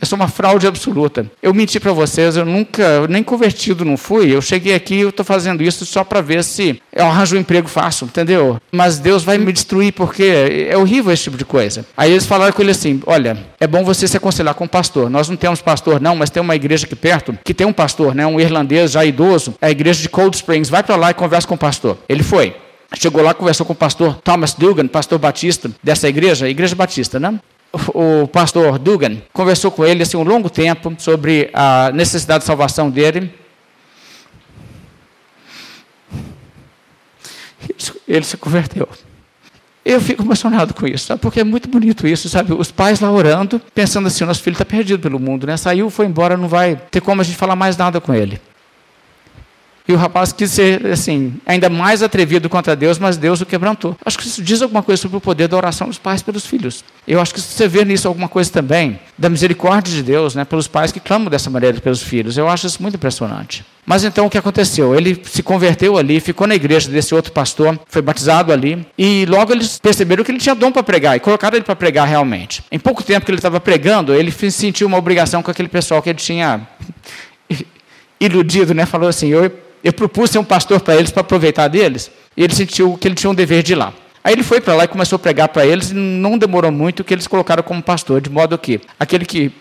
A: eu sou uma fraude absoluta. Eu menti para vocês, eu nunca, nem convertido não fui. Eu cheguei aqui, eu estou fazendo isso só para ver se eu arranjo um emprego fácil, entendeu? Mas Deus vai me destruir porque é horrível esse tipo de coisa. Aí eles falaram com ele assim: Olha, é bom você se aconselhar com o pastor. Nós não temos pastor, não, mas tem uma igreja aqui perto que tem um pastor, né? Um irlandês já idoso, é a igreja de Cold Springs. Vai para lá e conversa com o pastor. Ele foi. Chegou lá, conversou com o pastor Thomas Dugan, pastor batista dessa igreja, igreja batista, né? O pastor Dugan conversou com ele assim, um longo tempo sobre a necessidade de salvação dele. Ele se converteu. Eu fico emocionado com isso, sabe? porque é muito bonito isso, sabe? Os pais lá orando, pensando assim: nosso filho está perdido pelo mundo, né? Saiu, foi embora, não vai ter como a gente falar mais nada com ele. E o rapaz quis ser, assim, ainda mais atrevido contra Deus, mas Deus o quebrantou. Acho que isso diz alguma coisa sobre o poder da oração dos pais pelos filhos. Eu acho que você vê nisso alguma coisa também, da misericórdia de Deus, né, pelos pais que clamam dessa maneira pelos filhos. Eu acho isso muito impressionante. Mas então o que aconteceu? Ele se converteu ali, ficou na igreja desse outro pastor, foi batizado ali, e logo eles perceberam que ele tinha dom para pregar e colocaram ele para pregar realmente. Em pouco tempo que ele estava pregando, ele sentiu uma obrigação com aquele pessoal que ele tinha iludido, né? Falou assim: Eu eu propus ser um pastor para eles para aproveitar deles, e ele sentiu que ele tinha um dever de ir lá. Aí ele foi para lá e começou a pregar para eles, e não demorou muito que eles colocaram como pastor, de modo que aquele que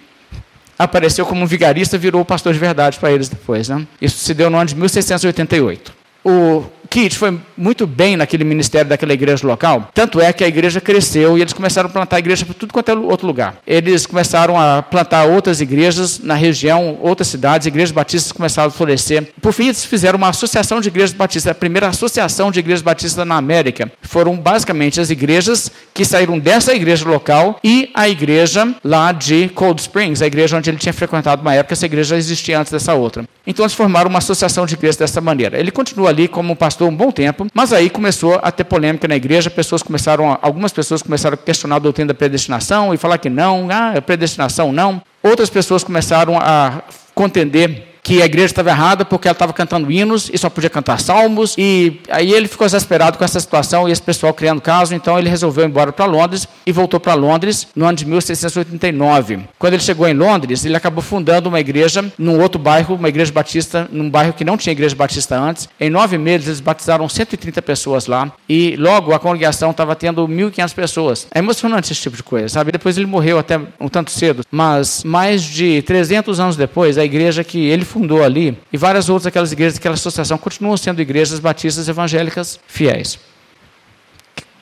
A: apareceu como um vigarista virou pastor de verdade para eles depois. Né? Isso se deu no ano de 1688. O Kit foi muito bem naquele ministério daquela igreja local, tanto é que a igreja cresceu e eles começaram a plantar igreja para tudo quanto é outro lugar. Eles começaram a plantar outras igrejas na região, outras cidades, igrejas batistas começaram a florescer. Por fim, eles fizeram uma associação de igrejas batistas, a primeira associação de igrejas batistas na América. Foram basicamente as igrejas que saíram dessa igreja local e a igreja lá de Cold Springs, a igreja onde ele tinha frequentado uma época, essa igreja existia antes dessa outra. Então eles formaram uma associação de igrejas dessa maneira. Ele continua ali como pastor um bom tempo, mas aí começou a ter polêmica na igreja, pessoas começaram, algumas pessoas começaram a questionar a doutrina da predestinação e falar que não, ah, predestinação não. Outras pessoas começaram a contender que a igreja estava errada porque ela estava cantando hinos e só podia cantar salmos. E aí ele ficou exasperado com essa situação e esse pessoal criando caso, então ele resolveu ir embora para Londres e voltou para Londres no ano de 1689. Quando ele chegou em Londres, ele acabou fundando uma igreja num outro bairro, uma igreja batista, num bairro que não tinha igreja batista antes. Em nove meses, eles batizaram 130 pessoas lá e logo a congregação estava tendo 1.500 pessoas. É emocionante esse tipo de coisa, sabe? Depois ele morreu até um tanto cedo, mas mais de 300 anos depois, a igreja que ele fundou ali, e várias outras aquelas igrejas daquela associação continuam sendo igrejas batistas evangélicas fiéis.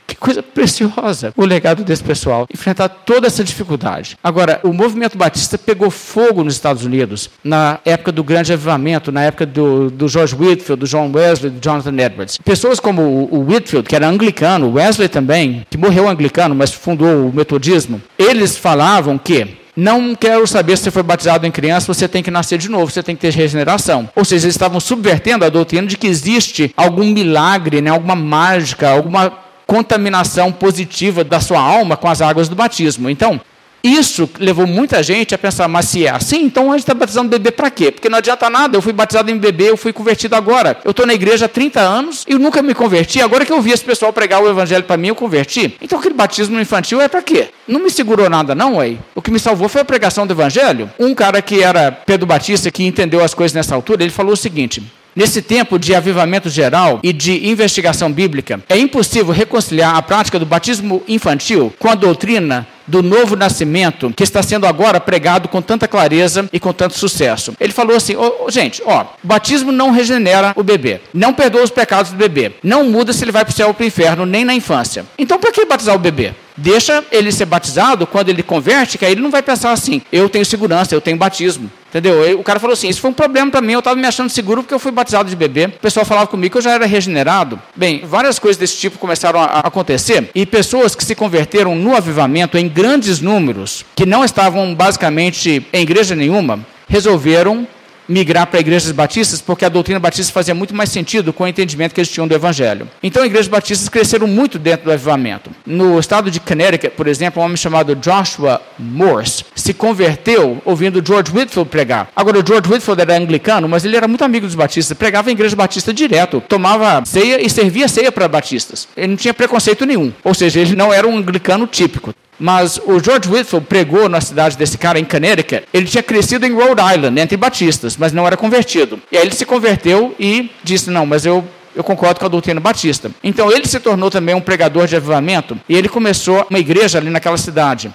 A: Que coisa preciosa o legado desse pessoal, enfrentar toda essa dificuldade. Agora, o movimento batista pegou fogo nos Estados Unidos na época do grande avivamento, na época do, do George Whitfield, do John Wesley, do Jonathan Edwards. Pessoas como o, o Whitfield, que era anglicano, Wesley também, que morreu anglicano, mas fundou o metodismo, eles falavam que não quero saber se você foi batizado em criança, você tem que nascer de novo, você tem que ter regeneração. Ou seja, eles estavam subvertendo a doutrina de que existe algum milagre, né, alguma mágica, alguma contaminação positiva da sua alma com as águas do batismo. Então, isso levou muita gente a pensar, mas se é assim, então a gente está batizando bebê para quê? Porque não adianta nada, eu fui batizado em bebê, eu fui convertido agora. Eu estou na igreja há 30 anos e nunca me converti, agora que eu vi esse pessoal pregar o evangelho para mim, eu converti. Então aquele batismo infantil é para quê? Não me segurou nada não, ué. O que me salvou foi a pregação do evangelho. Um cara que era Pedro Batista, que entendeu as coisas nessa altura, ele falou o seguinte, Nesse tempo de avivamento geral e de investigação bíblica, é impossível reconciliar a prática do batismo infantil com a doutrina do novo nascimento que está sendo agora pregado com tanta clareza e com tanto sucesso. Ele falou assim: oh, gente, ó, o batismo não regenera o bebê, não perdoa os pecados do bebê, não muda se ele vai para o céu ou para o inferno, nem na infância. Então, para que batizar o bebê? Deixa ele ser batizado quando ele converte, que aí ele não vai pensar assim: eu tenho segurança, eu tenho batismo. Entendeu? O cara falou assim: isso foi um problema para mim, eu estava me achando seguro porque eu fui batizado de bebê. O pessoal falava comigo que eu já era regenerado. Bem, várias coisas desse tipo começaram a acontecer e pessoas que se converteram no avivamento em grandes números, que não estavam basicamente em igreja nenhuma, resolveram migrar para igrejas batistas porque a doutrina batista fazia muito mais sentido com o entendimento que eles tinham do evangelho. Então, igrejas batistas cresceram muito dentro do avivamento. No estado de Connecticut, por exemplo, um homem chamado Joshua Morse se converteu ouvindo George Whitfield pregar. Agora, o George Whitfield era anglicano, mas ele era muito amigo dos batistas, pregava em igreja batista direto, tomava ceia e servia ceia para batistas. Ele não tinha preconceito nenhum, ou seja, ele não era um anglicano típico. Mas o George Whitfield pregou na cidade desse cara, em Connecticut. Ele tinha crescido em Rhode Island, entre batistas, mas não era convertido. E aí ele se converteu e disse: Não, mas eu eu concordo com a doutrina batista. Então ele se tornou também um pregador de avivamento e ele começou uma igreja ali naquela cidade.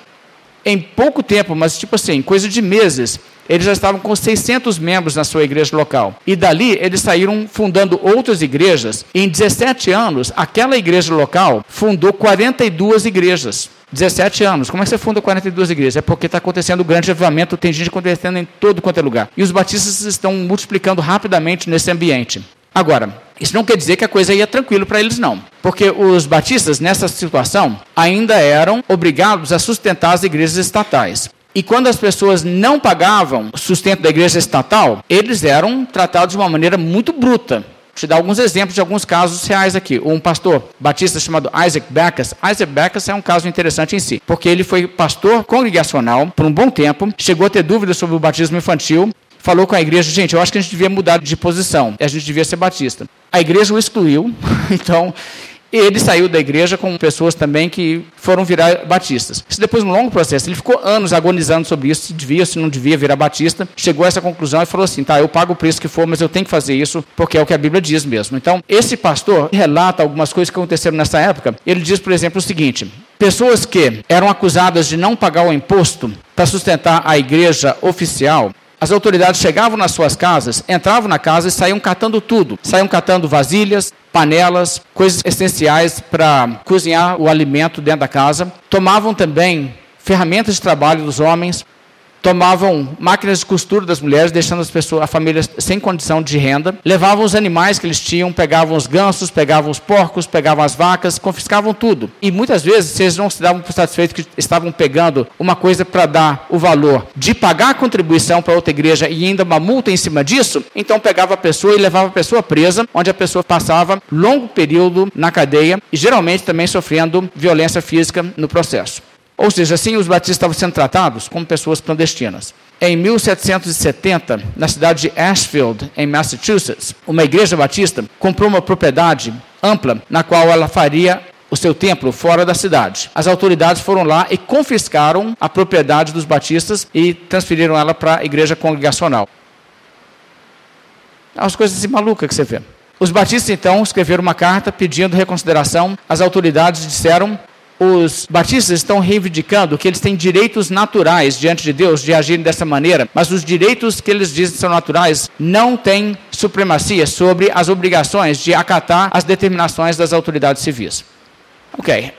A: Em pouco tempo, mas tipo assim, coisa de meses, eles já estavam com 600 membros na sua igreja local. E dali eles saíram fundando outras igrejas. E em 17 anos, aquela igreja local fundou 42 igrejas. 17 anos. Como é que você funda 42 igrejas? É porque está acontecendo o grande avivamento, tem gente acontecendo em todo quanto é lugar. E os batistas estão multiplicando rapidamente nesse ambiente. Agora, isso não quer dizer que a coisa ia tranquilo para eles, não. Porque os batistas, nessa situação, ainda eram obrigados a sustentar as igrejas estatais. E quando as pessoas não pagavam sustento da igreja estatal, eles eram tratados de uma maneira muito bruta te dar alguns exemplos de alguns casos reais aqui. Um pastor batista chamado Isaac Backus. Isaac Backus é um caso interessante em si, porque ele foi pastor congregacional por um bom tempo, chegou a ter dúvidas sobre o batismo infantil, falou com a igreja, gente, eu acho que a gente devia mudar de posição, a gente devia ser batista. A igreja o excluiu, então ele saiu da igreja com pessoas também que foram virar batistas. Isso depois de um longo processo. Ele ficou anos agonizando sobre isso, se devia, se não devia virar batista. Chegou a essa conclusão e falou assim: tá, eu pago o preço que for, mas eu tenho que fazer isso porque é o que a Bíblia diz mesmo. Então, esse pastor relata algumas coisas que aconteceram nessa época. Ele diz, por exemplo, o seguinte: pessoas que eram acusadas de não pagar o imposto para sustentar a igreja oficial As autoridades chegavam nas suas casas, entravam na casa e saíam catando tudo. Saíam catando vasilhas, panelas, coisas essenciais para cozinhar o alimento dentro da casa. Tomavam também ferramentas de trabalho dos homens, tomavam máquinas de costura das mulheres, deixando as pessoas, a família sem condição de renda, levavam os animais que eles tinham, pegavam os gansos, pegavam os porcos, pegavam as vacas, confiscavam tudo. E muitas vezes, eles não se davam por satisfeitos que estavam pegando uma coisa para dar o valor de pagar a contribuição para outra igreja e ainda uma multa em cima disso, então pegava a pessoa e levava a pessoa presa, onde a pessoa passava longo período na cadeia e geralmente também sofrendo violência física no processo. Ou seja, assim os batistas estavam sendo tratados como pessoas clandestinas. Em 1770, na cidade de Ashfield, em Massachusetts, uma igreja batista comprou uma propriedade ampla na qual ela faria o seu templo fora da cidade. As autoridades foram lá e confiscaram a propriedade dos batistas e transferiram ela para a igreja congregacional. As coisas assim malucas que você vê. Os batistas então escreveram uma carta pedindo reconsideração. As autoridades disseram os batistas estão reivindicando que eles têm direitos naturais diante de Deus de agirem dessa maneira, mas os direitos que eles dizem são naturais não têm supremacia sobre as obrigações de acatar as determinações das autoridades civis. Ok.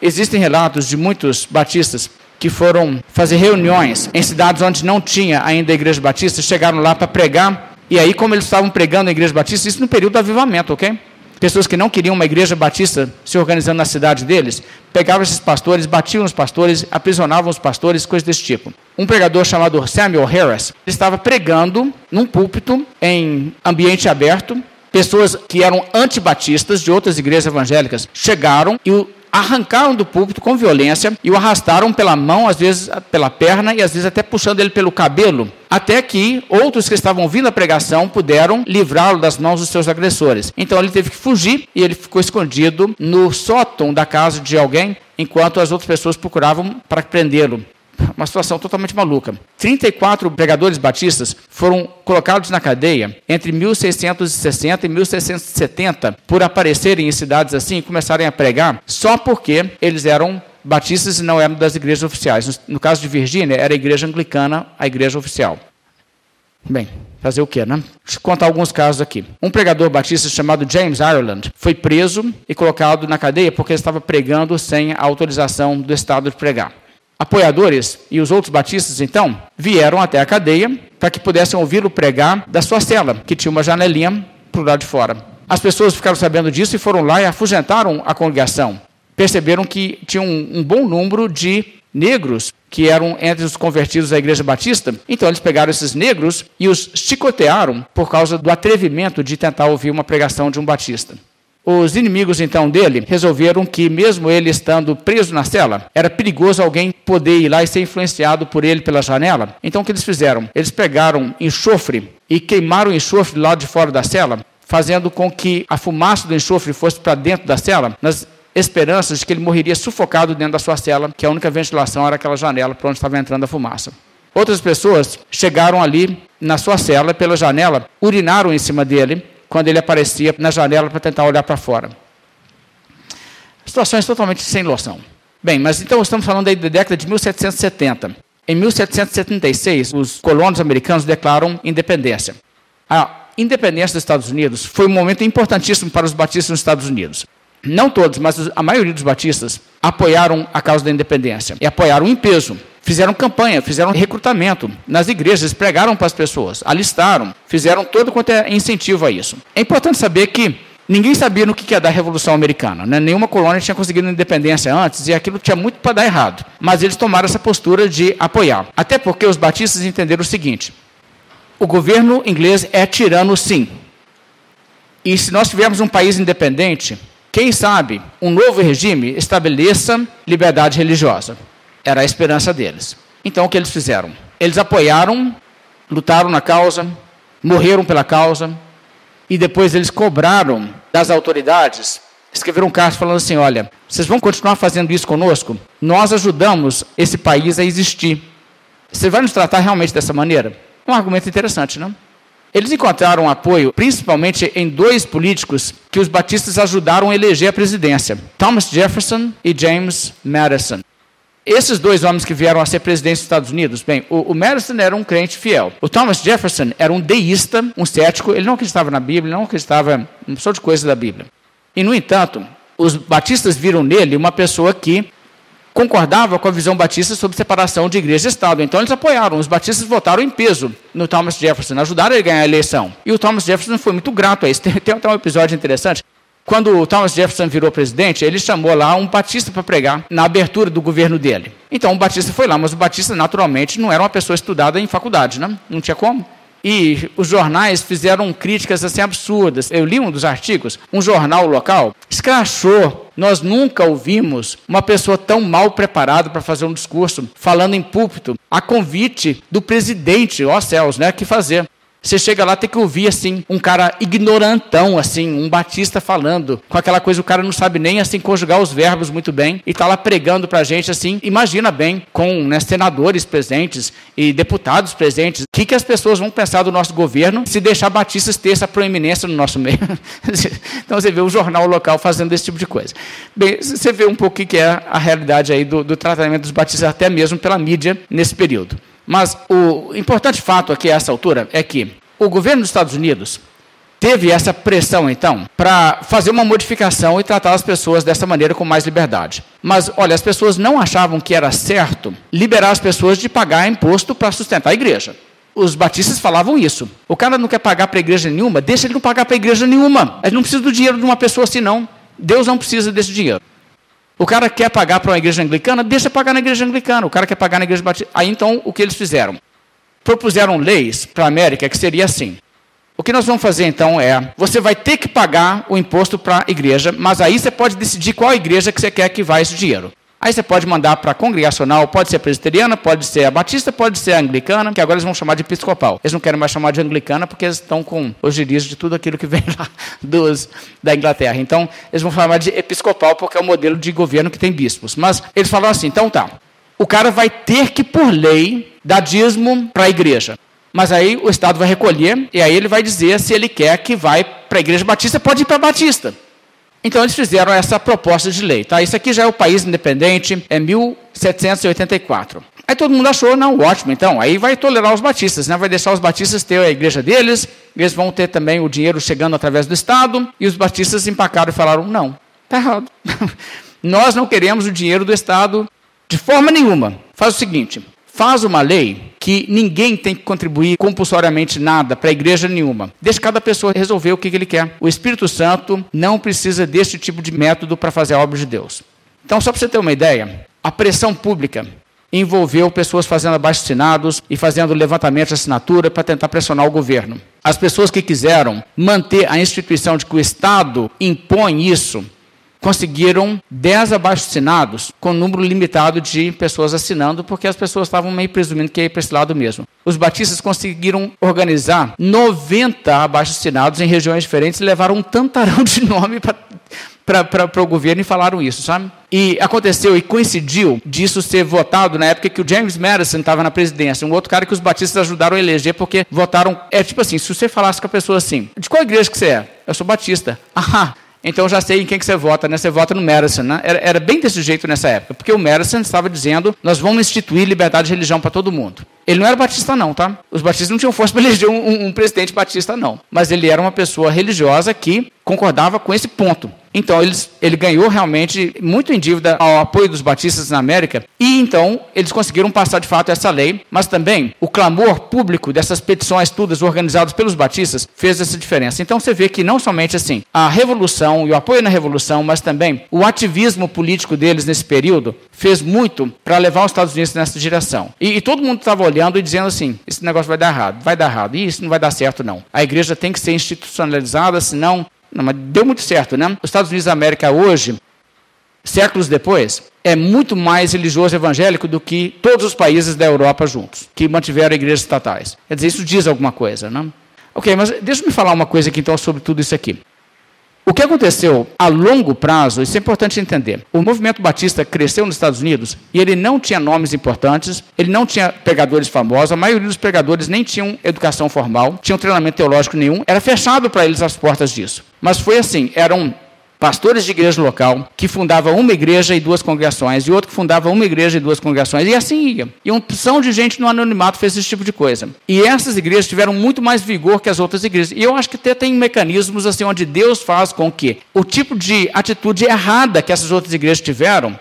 A: Existem relatos de muitos batistas que foram fazer reuniões em cidades onde não tinha ainda a igreja batista, chegaram lá para pregar, e aí, como eles estavam pregando na igreja batista, isso no período do avivamento, ok? Pessoas que não queriam uma igreja batista se organizando na cidade deles, pegavam esses pastores, batiam os pastores, aprisionavam os pastores, coisas desse tipo. Um pregador chamado Samuel Harris estava pregando num púlpito em ambiente aberto. Pessoas que eram antibatistas de outras igrejas evangélicas chegaram e o arrancaram do púlpito com violência e o arrastaram pela mão, às vezes pela perna e às vezes até puxando ele pelo cabelo, até que outros que estavam vindo à pregação puderam livrá-lo das mãos dos seus agressores. Então ele teve que fugir e ele ficou escondido no sótão da casa de alguém, enquanto as outras pessoas procuravam para prendê-lo uma situação totalmente maluca. 34 pregadores batistas foram colocados na cadeia entre 1660 e 1670 por aparecerem em cidades assim e começarem a pregar só porque eles eram batistas e não eram das igrejas oficiais. No caso de Virgínia, era a igreja anglicana, a igreja oficial. Bem, fazer o quê, né? Deixa eu contar alguns casos aqui. Um pregador batista chamado James Ireland foi preso e colocado na cadeia porque ele estava pregando sem a autorização do Estado de pregar apoiadores e os outros batistas, então, vieram até a cadeia para que pudessem ouvi-lo pregar da sua cela, que tinha uma janelinha para o lado de fora. As pessoas ficaram sabendo disso e foram lá e afugentaram a congregação. Perceberam que tinha um, um bom número de negros que eram entre os convertidos à igreja batista. Então eles pegaram esses negros e os chicotearam por causa do atrevimento de tentar ouvir uma pregação de um batista. Os inimigos então dele resolveram que, mesmo ele estando preso na cela, era perigoso alguém poder ir lá e ser influenciado por ele pela janela. Então o que eles fizeram? Eles pegaram enxofre e queimaram o enxofre lá de fora da cela, fazendo com que a fumaça do enxofre fosse para dentro da cela, nas esperanças de que ele morreria sufocado dentro da sua cela, que a única ventilação era aquela janela por onde estava entrando a fumaça. Outras pessoas chegaram ali na sua cela, pela janela, urinaram em cima dele quando ele aparecia na janela para tentar olhar para fora. Situações totalmente sem noção. Bem, mas então estamos falando aí da década de 1770. Em 1776, os colonos americanos declaram independência. A independência dos Estados Unidos foi um momento importantíssimo para os batistas nos Estados Unidos. Não todos, mas a maioria dos batistas apoiaram a causa da independência e apoiaram em peso fizeram campanha, fizeram recrutamento nas igrejas, pregaram para as pessoas, alistaram, fizeram todo quanto é incentivo a isso. É importante saber que ninguém sabia no que ia dar a Revolução Americana. Né? Nenhuma colônia tinha conseguido independência antes e aquilo tinha muito para dar errado. Mas eles tomaram essa postura de apoiar. Até porque os batistas entenderam o seguinte: o governo inglês é tirano, sim. E se nós tivermos um país independente, quem sabe um novo regime estabeleça liberdade religiosa. Era a esperança deles. Então o que eles fizeram? Eles apoiaram, lutaram na causa, morreram pela causa, e depois eles cobraram das autoridades, escreveram um carta falando assim: olha, vocês vão continuar fazendo isso conosco? Nós ajudamos esse país a existir. Você vai nos tratar realmente dessa maneira? Um argumento interessante, não? Eles encontraram apoio principalmente em dois políticos que os batistas ajudaram a eleger a presidência: Thomas Jefferson e James Madison. Esses dois homens que vieram a ser presidentes dos Estados Unidos, bem, o, o Madison era um crente fiel. O Thomas Jefferson era um deísta, um cético, ele não acreditava na Bíblia, não acreditava em só de coisas da Bíblia. E, no entanto, os batistas viram nele uma pessoa que concordava com a visão batista sobre separação de igreja e Estado. Então eles apoiaram. Os batistas votaram em peso no Thomas Jefferson, ajudaram ele a ganhar a eleição. E o Thomas Jefferson foi muito grato a isso. Tem, tem até um episódio interessante. Quando Thomas Jefferson virou presidente, ele chamou lá um batista para pregar na abertura do governo dele. Então o batista foi lá, mas o batista naturalmente não era uma pessoa estudada em faculdade, né? não tinha como. E os jornais fizeram críticas assim absurdas. Eu li um dos artigos, um jornal local escrachou. Nós nunca ouvimos uma pessoa tão mal preparada para fazer um discurso, falando em púlpito, a convite do presidente, ó céus, né, que fazer. Você chega lá, tem que ouvir assim, um cara ignorantão, assim, um batista falando, com aquela coisa, o cara não sabe nem assim conjugar os verbos muito bem, e está lá pregando para a gente assim, imagina bem, com né, senadores presentes e deputados presentes, o que, que as pessoas vão pensar do nosso governo se deixar batistas ter essa proeminência no nosso meio? então você vê o jornal local fazendo esse tipo de coisa. Bem, você vê um pouco o que é a realidade aí do, do tratamento dos batistas, até mesmo pela mídia nesse período. Mas o importante fato aqui a essa altura é que o governo dos Estados Unidos teve essa pressão, então, para fazer uma modificação e tratar as pessoas dessa maneira com mais liberdade. Mas, olha, as pessoas não achavam que era certo liberar as pessoas de pagar imposto para sustentar a igreja. Os batistas falavam isso. O cara não quer pagar para a igreja nenhuma, deixa ele não pagar para a igreja nenhuma. Ele não precisa do dinheiro de uma pessoa assim, não. Deus não precisa desse dinheiro. O cara quer pagar para uma igreja anglicana, deixa pagar na igreja anglicana. O cara quer pagar na igreja batista. Aí então, o que eles fizeram? Propuseram leis para a América que seria assim. O que nós vamos fazer então é: você vai ter que pagar o imposto para a igreja, mas aí você pode decidir qual igreja que você quer que vá esse dinheiro. Aí você pode mandar para congregacional, pode ser presbiteriana, pode ser a batista, pode ser a anglicana, que agora eles vão chamar de episcopal. Eles não querem mais chamar de anglicana porque eles estão com os girios de tudo aquilo que vem lá dos, da Inglaterra. Então, eles vão chamar de episcopal porque é o modelo de governo que tem bispos. Mas eles falam assim, então tá, o cara vai ter que, por lei, dar dízimo para a igreja. Mas aí o Estado vai recolher e aí ele vai dizer se ele quer que vai para a igreja batista, pode ir para a batista. Então eles fizeram essa proposta de lei. Tá? Isso aqui já é o país independente, é 1784. Aí todo mundo achou, não, ótimo, então, aí vai tolerar os batistas, né? vai deixar os batistas ter a igreja deles, eles vão ter também o dinheiro chegando através do Estado, e os batistas empacaram e falaram, não, está errado. Nós não queremos o dinheiro do Estado de forma nenhuma. Faz o seguinte, faz uma lei que ninguém tem que contribuir compulsoriamente nada para a igreja nenhuma. Deixa cada pessoa resolver o que, ele quer. O Espírito Santo não precisa desse tipo de método para fazer a obra de Deus. Então, só para você ter uma ideia, a pressão pública envolveu pessoas fazendo abaixo-assinados e fazendo levantamento de assinatura para tentar pressionar o governo. As pessoas que quiseram manter a instituição de que o Estado impõe isso conseguiram 10 abaixo-assinados com número limitado de pessoas assinando, porque as pessoas estavam meio presumindo que ia para esse lado mesmo. Os batistas conseguiram organizar 90 abaixo-assinados em regiões diferentes e levaram um tantarão de nome para o governo e falaram isso, sabe? E aconteceu e coincidiu disso ser votado na época que o James Madison estava na presidência, um outro cara que os batistas ajudaram a eleger porque votaram. É tipo assim: se você falasse com a pessoa assim, de qual igreja que você é? Eu sou batista. Ah, então já sei em quem que você vota, né? Você vota no Madison, né? Era, era bem desse jeito nessa época, porque o Madison estava dizendo: nós vamos instituir liberdade de religião para todo mundo. Ele não era batista, não, tá? Os batistas não tinham força para eleger um, um, um presidente batista, não. Mas ele era uma pessoa religiosa que concordava com esse ponto. Então, eles, ele ganhou realmente muito em dívida ao apoio dos batistas na América, e então eles conseguiram passar de fato essa lei, mas também o clamor público dessas petições todas organizadas pelos batistas fez essa diferença. Então, você vê que não somente assim a revolução e o apoio na revolução, mas também o ativismo político deles nesse período fez muito para levar os Estados Unidos nessa direção. E, e todo mundo estava olhando e dizendo assim: esse negócio vai dar errado, vai dar errado, e isso não vai dar certo, não. A igreja tem que ser institucionalizada, senão não, mas deu muito certo, né? Os Estados Unidos da América hoje, séculos depois, é muito mais religioso evangélico do que todos os países da Europa juntos, que mantiveram igrejas estatais. Quer dizer, isso diz alguma coisa, né? Ok, mas deixa eu me falar uma coisa aqui então sobre tudo isso aqui. O que aconteceu a longo prazo, isso é importante entender. O movimento batista cresceu nos Estados Unidos e ele não tinha nomes importantes, ele não tinha pregadores famosos, a maioria dos pregadores nem tinham educação formal, tinham treinamento teológico nenhum, era fechado para eles as portas disso. Mas foi assim, eram pastores de igreja local, que fundava uma igreja e duas congregações, e outro que fundava uma igreja e duas congregações, e assim ia. E uma opção de gente no anonimato fez esse tipo de coisa. E essas igrejas tiveram muito mais vigor que as outras igrejas. E eu acho que até tem mecanismos assim onde Deus faz com que o tipo de atitude errada que essas outras igrejas tiveram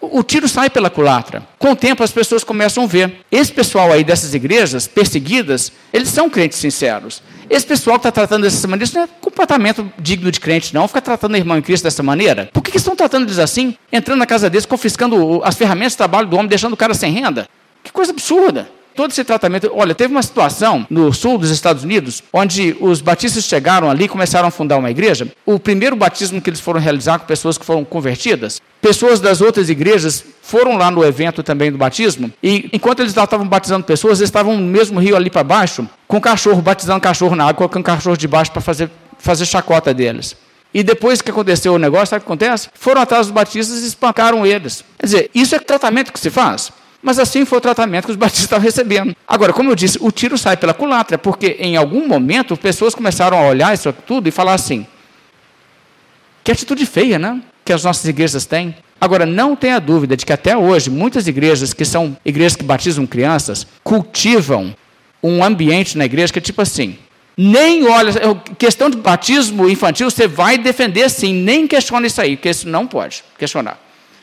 A: o tiro sai pela culatra. Com o tempo, as pessoas começam a ver. Esse pessoal aí dessas igrejas perseguidas, eles são crentes sinceros. Esse pessoal que está tratando dessa maneira, isso não é comportamento digno de crente, não. Fica tratando o irmão em Cristo dessa maneira. Por que, que estão tratando eles assim? Entrando na casa deles, confiscando as ferramentas de trabalho do homem, deixando o cara sem renda? Que coisa absurda todo esse tratamento. Olha, teve uma situação no sul dos Estados Unidos, onde os batistas chegaram ali começaram a fundar uma igreja. O primeiro batismo que eles foram realizar com pessoas que foram convertidas, pessoas das outras igrejas foram lá no evento também do batismo, e enquanto eles estavam batizando pessoas, eles estavam no mesmo rio ali para baixo, com cachorro, batizando cachorro na água, colocando cachorro de baixo para fazer, fazer chacota deles. E depois que aconteceu o negócio, sabe o que acontece? Foram atrás dos batistas e espancaram eles. Quer dizer, isso é tratamento que se faz. Mas assim foi o tratamento que os batistas estavam recebendo. Agora, como eu disse, o tiro sai pela culatra, porque em algum momento pessoas começaram a olhar isso tudo e falar assim: que atitude feia, né? Que as nossas igrejas têm. Agora, não tenha dúvida de que até hoje, muitas igrejas que são igrejas que batizam crianças, cultivam um ambiente na igreja que é tipo assim: nem olha, questão de batismo infantil, você vai defender sim, nem questiona isso aí, porque isso não pode questionar.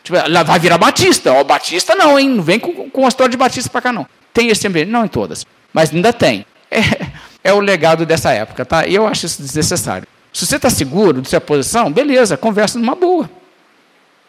A: Tipo, vai virar batista. Ó, batista não, hein? Não vem com, com a história de batista para cá, não. Tem esse ambiente? Não em todas. Mas ainda tem. É, é o legado dessa época, tá? E eu acho isso desnecessário. Se você está seguro de sua posição, beleza, conversa numa boa.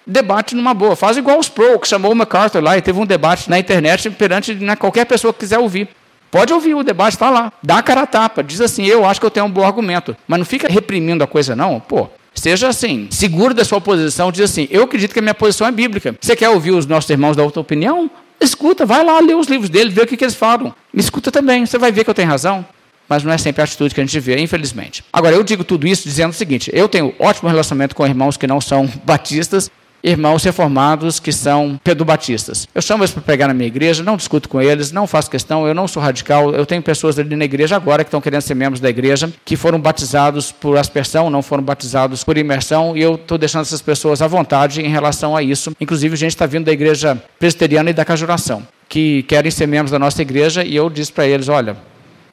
A: Debate numa boa. Faz igual os Pro, que chamou o MacArthur lá e teve um debate na internet perante né, qualquer pessoa que quiser ouvir. Pode ouvir, o debate está lá. Dá a cara a tapa. Diz assim, eu acho que eu tenho um bom argumento. Mas não fica reprimindo a coisa, não. Pô, Seja assim, seguro da sua posição, diz assim: eu acredito que a minha posição é bíblica. Você quer ouvir os nossos irmãos da outra opinião? Escuta, vai lá ler os livros deles, vê o que, que eles falam. Me escuta também, você vai ver que eu tenho razão. Mas não é sempre a atitude que a gente vê, infelizmente. Agora, eu digo tudo isso dizendo o seguinte: eu tenho ótimo relacionamento com irmãos que não são batistas irmãos reformados que são pedobatistas. Eu chamo eles para pregar na minha igreja, não discuto com eles, não faço questão, eu não sou radical. Eu tenho pessoas ali na igreja agora que estão querendo ser membros da igreja, que foram batizados por aspersão, não foram batizados por imersão, e eu estou deixando essas pessoas à vontade em relação a isso. Inclusive, gente está vindo da igreja presbiteriana e da cajuração, que querem ser membros da nossa igreja, e eu disse para eles: olha,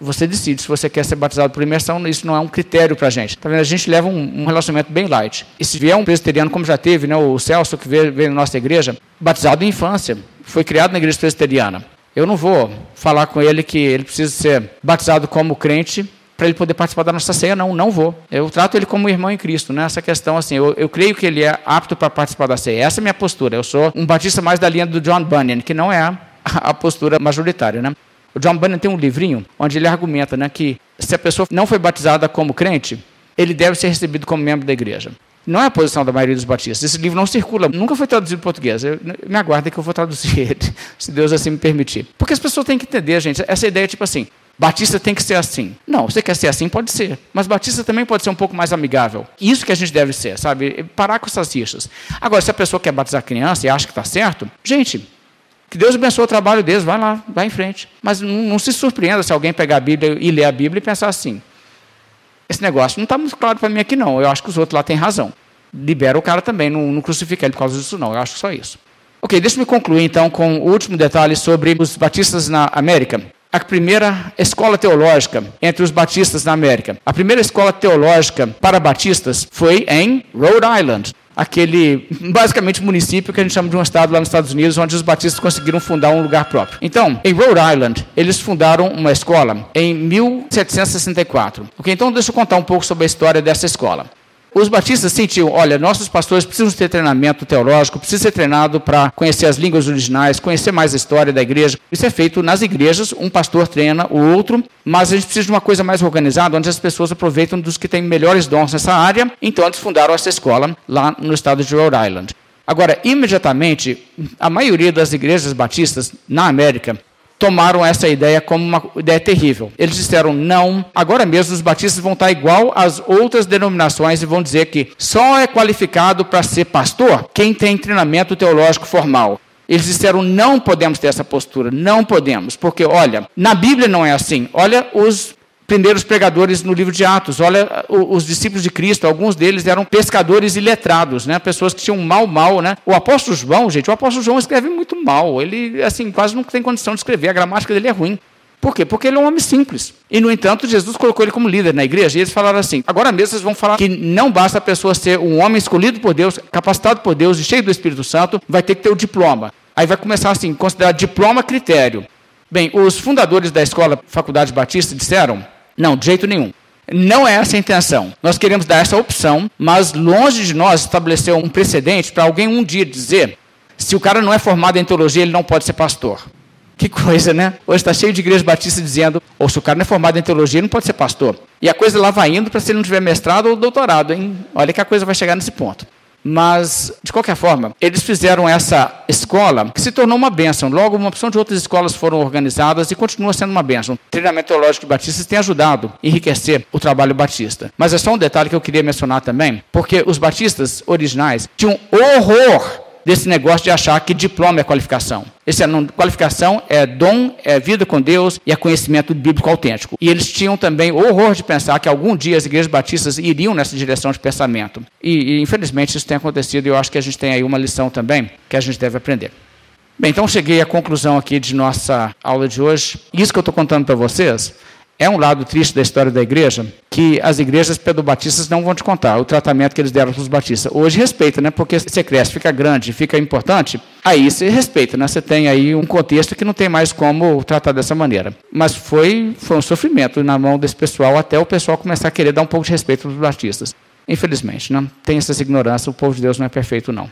A: você decide se você quer ser batizado por imersão, isso não é um critério para a gente. Tá vendo? A gente leva um, um, relacionamento bem light. E se vier um presbiteriano, como já teve, né, o Celso, que veio, veio na nossa igreja, batizado em infância, foi criado na igreja presbiteriana. Eu não vou falar com ele que ele precisa ser batizado como crente para ele poder participar da nossa ceia, não, não vou. Eu trato ele como irmão em Cristo, né? Essa questão, assim, eu, eu creio que ele é apto para participar da ceia. Essa é a minha postura. Eu sou um batista mais da linha do John Bunyan, que não é a, postura majoritária, né? O John Bunyan tem um livrinho onde ele argumenta né, que se a pessoa não foi batizada como crente, ele deve ser recebido como membro da igreja. Não é a posição da maioria dos batistas. Esse livro não circula, nunca foi traduzido em português. Eu, me aguarda que eu vou traduzir ele, se Deus assim me permitir. Porque as pessoas têm que entender, gente, essa ideia tipo assim, Batista tem que ser assim. Não, você quer ser assim, pode ser. Mas Batista também pode ser um pouco mais amigável. Isso que a gente deve ser, sabe? Parar com essas rixas. Agora, se a pessoa quer batizar criança e acha que está certo, gente, que Deus abençoe o trabalho deles, vai lá, vai em frente. Mas não, não se surpreenda se alguém pegar a Bíblia e ler a Bíblia e pensar assim: esse negócio não está muito claro para mim aqui, não. Eu acho que os outros lá têm razão. Libera o cara também, não, não crucifica ele por causa disso, não. Eu acho só isso. Ok, deixa-me concluir então com o último detalhe sobre os batistas na América. A primeira escola teológica entre os batistas na América. A primeira escola teológica para batistas foi em Rhode Island, aquele, basicamente, município que a gente chama de um estado lá nos Estados Unidos, onde os batistas conseguiram fundar um lugar próprio. Então, em Rhode Island, eles fundaram uma escola em 1764. Ok, então deixa eu contar um pouco sobre a história dessa escola. Os batistas sentiam, olha, nossos pastores precisam ter treinamento teológico, precisam ser treinados para conhecer as línguas originais, conhecer mais a história da igreja. Isso é feito nas igrejas, um pastor treina o outro, mas a gente precisa de uma coisa mais organizada, onde as pessoas aproveitam dos que têm melhores dons nessa área. Então eles fundaram essa escola lá no estado de Rhode Island. Agora, imediatamente, a maioria das igrejas batistas na América tomaram essa ideia como uma ideia terrível. Eles disseram: não, agora mesmo os batistas vão estar igual às outras denominações e vão dizer que só é qualificado para ser pastor quem tem treinamento teológico formal. Eles disseram: não podemos ter essa postura, não podemos, porque olha, na Bíblia não é assim. Olha os primeiros pregadores no livro de Atos. Olha, os discípulos de Cristo, alguns deles eram pescadores iletrados, né? pessoas que tinham mal, mal. Né? O apóstolo João, gente, o apóstolo João escreve muito mal. Ele, assim, quase não tem condição de escrever, a gramática dele é ruim. Por quê? Porque ele é um homem simples. E, no entanto, Jesus colocou ele como líder na igreja. E eles falaram assim: agora mesmo vocês vão falar que não basta a pessoa ser um homem escolhido por Deus, capacitado por Deus e cheio do Espírito Santo, vai ter que ter o diploma. Aí vai começar assim: considerar diploma critério. Bem, os fundadores da escola Faculdade Batista disseram: não, de jeito nenhum. Não é essa a intenção. Nós queremos dar essa opção, mas longe de nós estabelecer um precedente para alguém um dia dizer: se o cara não é formado em teologia, ele não pode ser pastor. Que coisa, né? Hoje está cheio de igrejas batistas dizendo, ou se o cara não é formado em teologia, ele não pode ser pastor. E a coisa lá vai indo para se ele não tiver mestrado ou doutorado, hein? Olha que a coisa vai chegar nesse ponto. Mas, de qualquer forma, eles fizeram essa escola que se tornou uma bênção. Logo, uma opção de outras escolas foram organizadas e continua sendo uma bênção. O treinamento teológico de batistas tem ajudado a enriquecer o trabalho batista. Mas é só um detalhe que eu queria mencionar também, porque os batistas originais tinham horror desse negócio de achar que diploma é qualificação. Esse é, não, qualificação é dom, é vida com Deus e é conhecimento bíblico autêntico. E eles tinham também horror de pensar que algum dia as igrejas batistas iriam nessa direção de pensamento. E, e infelizmente isso tem acontecido e eu acho que a gente tem aí uma lição também que a gente deve aprender. Bem, então cheguei à conclusão aqui de nossa aula de hoje. Isso que eu estou contando para vocês é um lado triste da história da igreja que as igrejas pedobatistas não vão te contar o tratamento que eles deram para os batistas. Hoje respeita, né? Porque você cresce, fica grande, fica importante, aí você respeita, né? Você tem aí um contexto que não tem mais como tratar dessa maneira. Mas foi, foi um sofrimento na mão desse pessoal até o pessoal começar a querer dar um pouco de respeito para os batistas. Infelizmente, né? tem essa ignorância, o povo de Deus não é perfeito, não.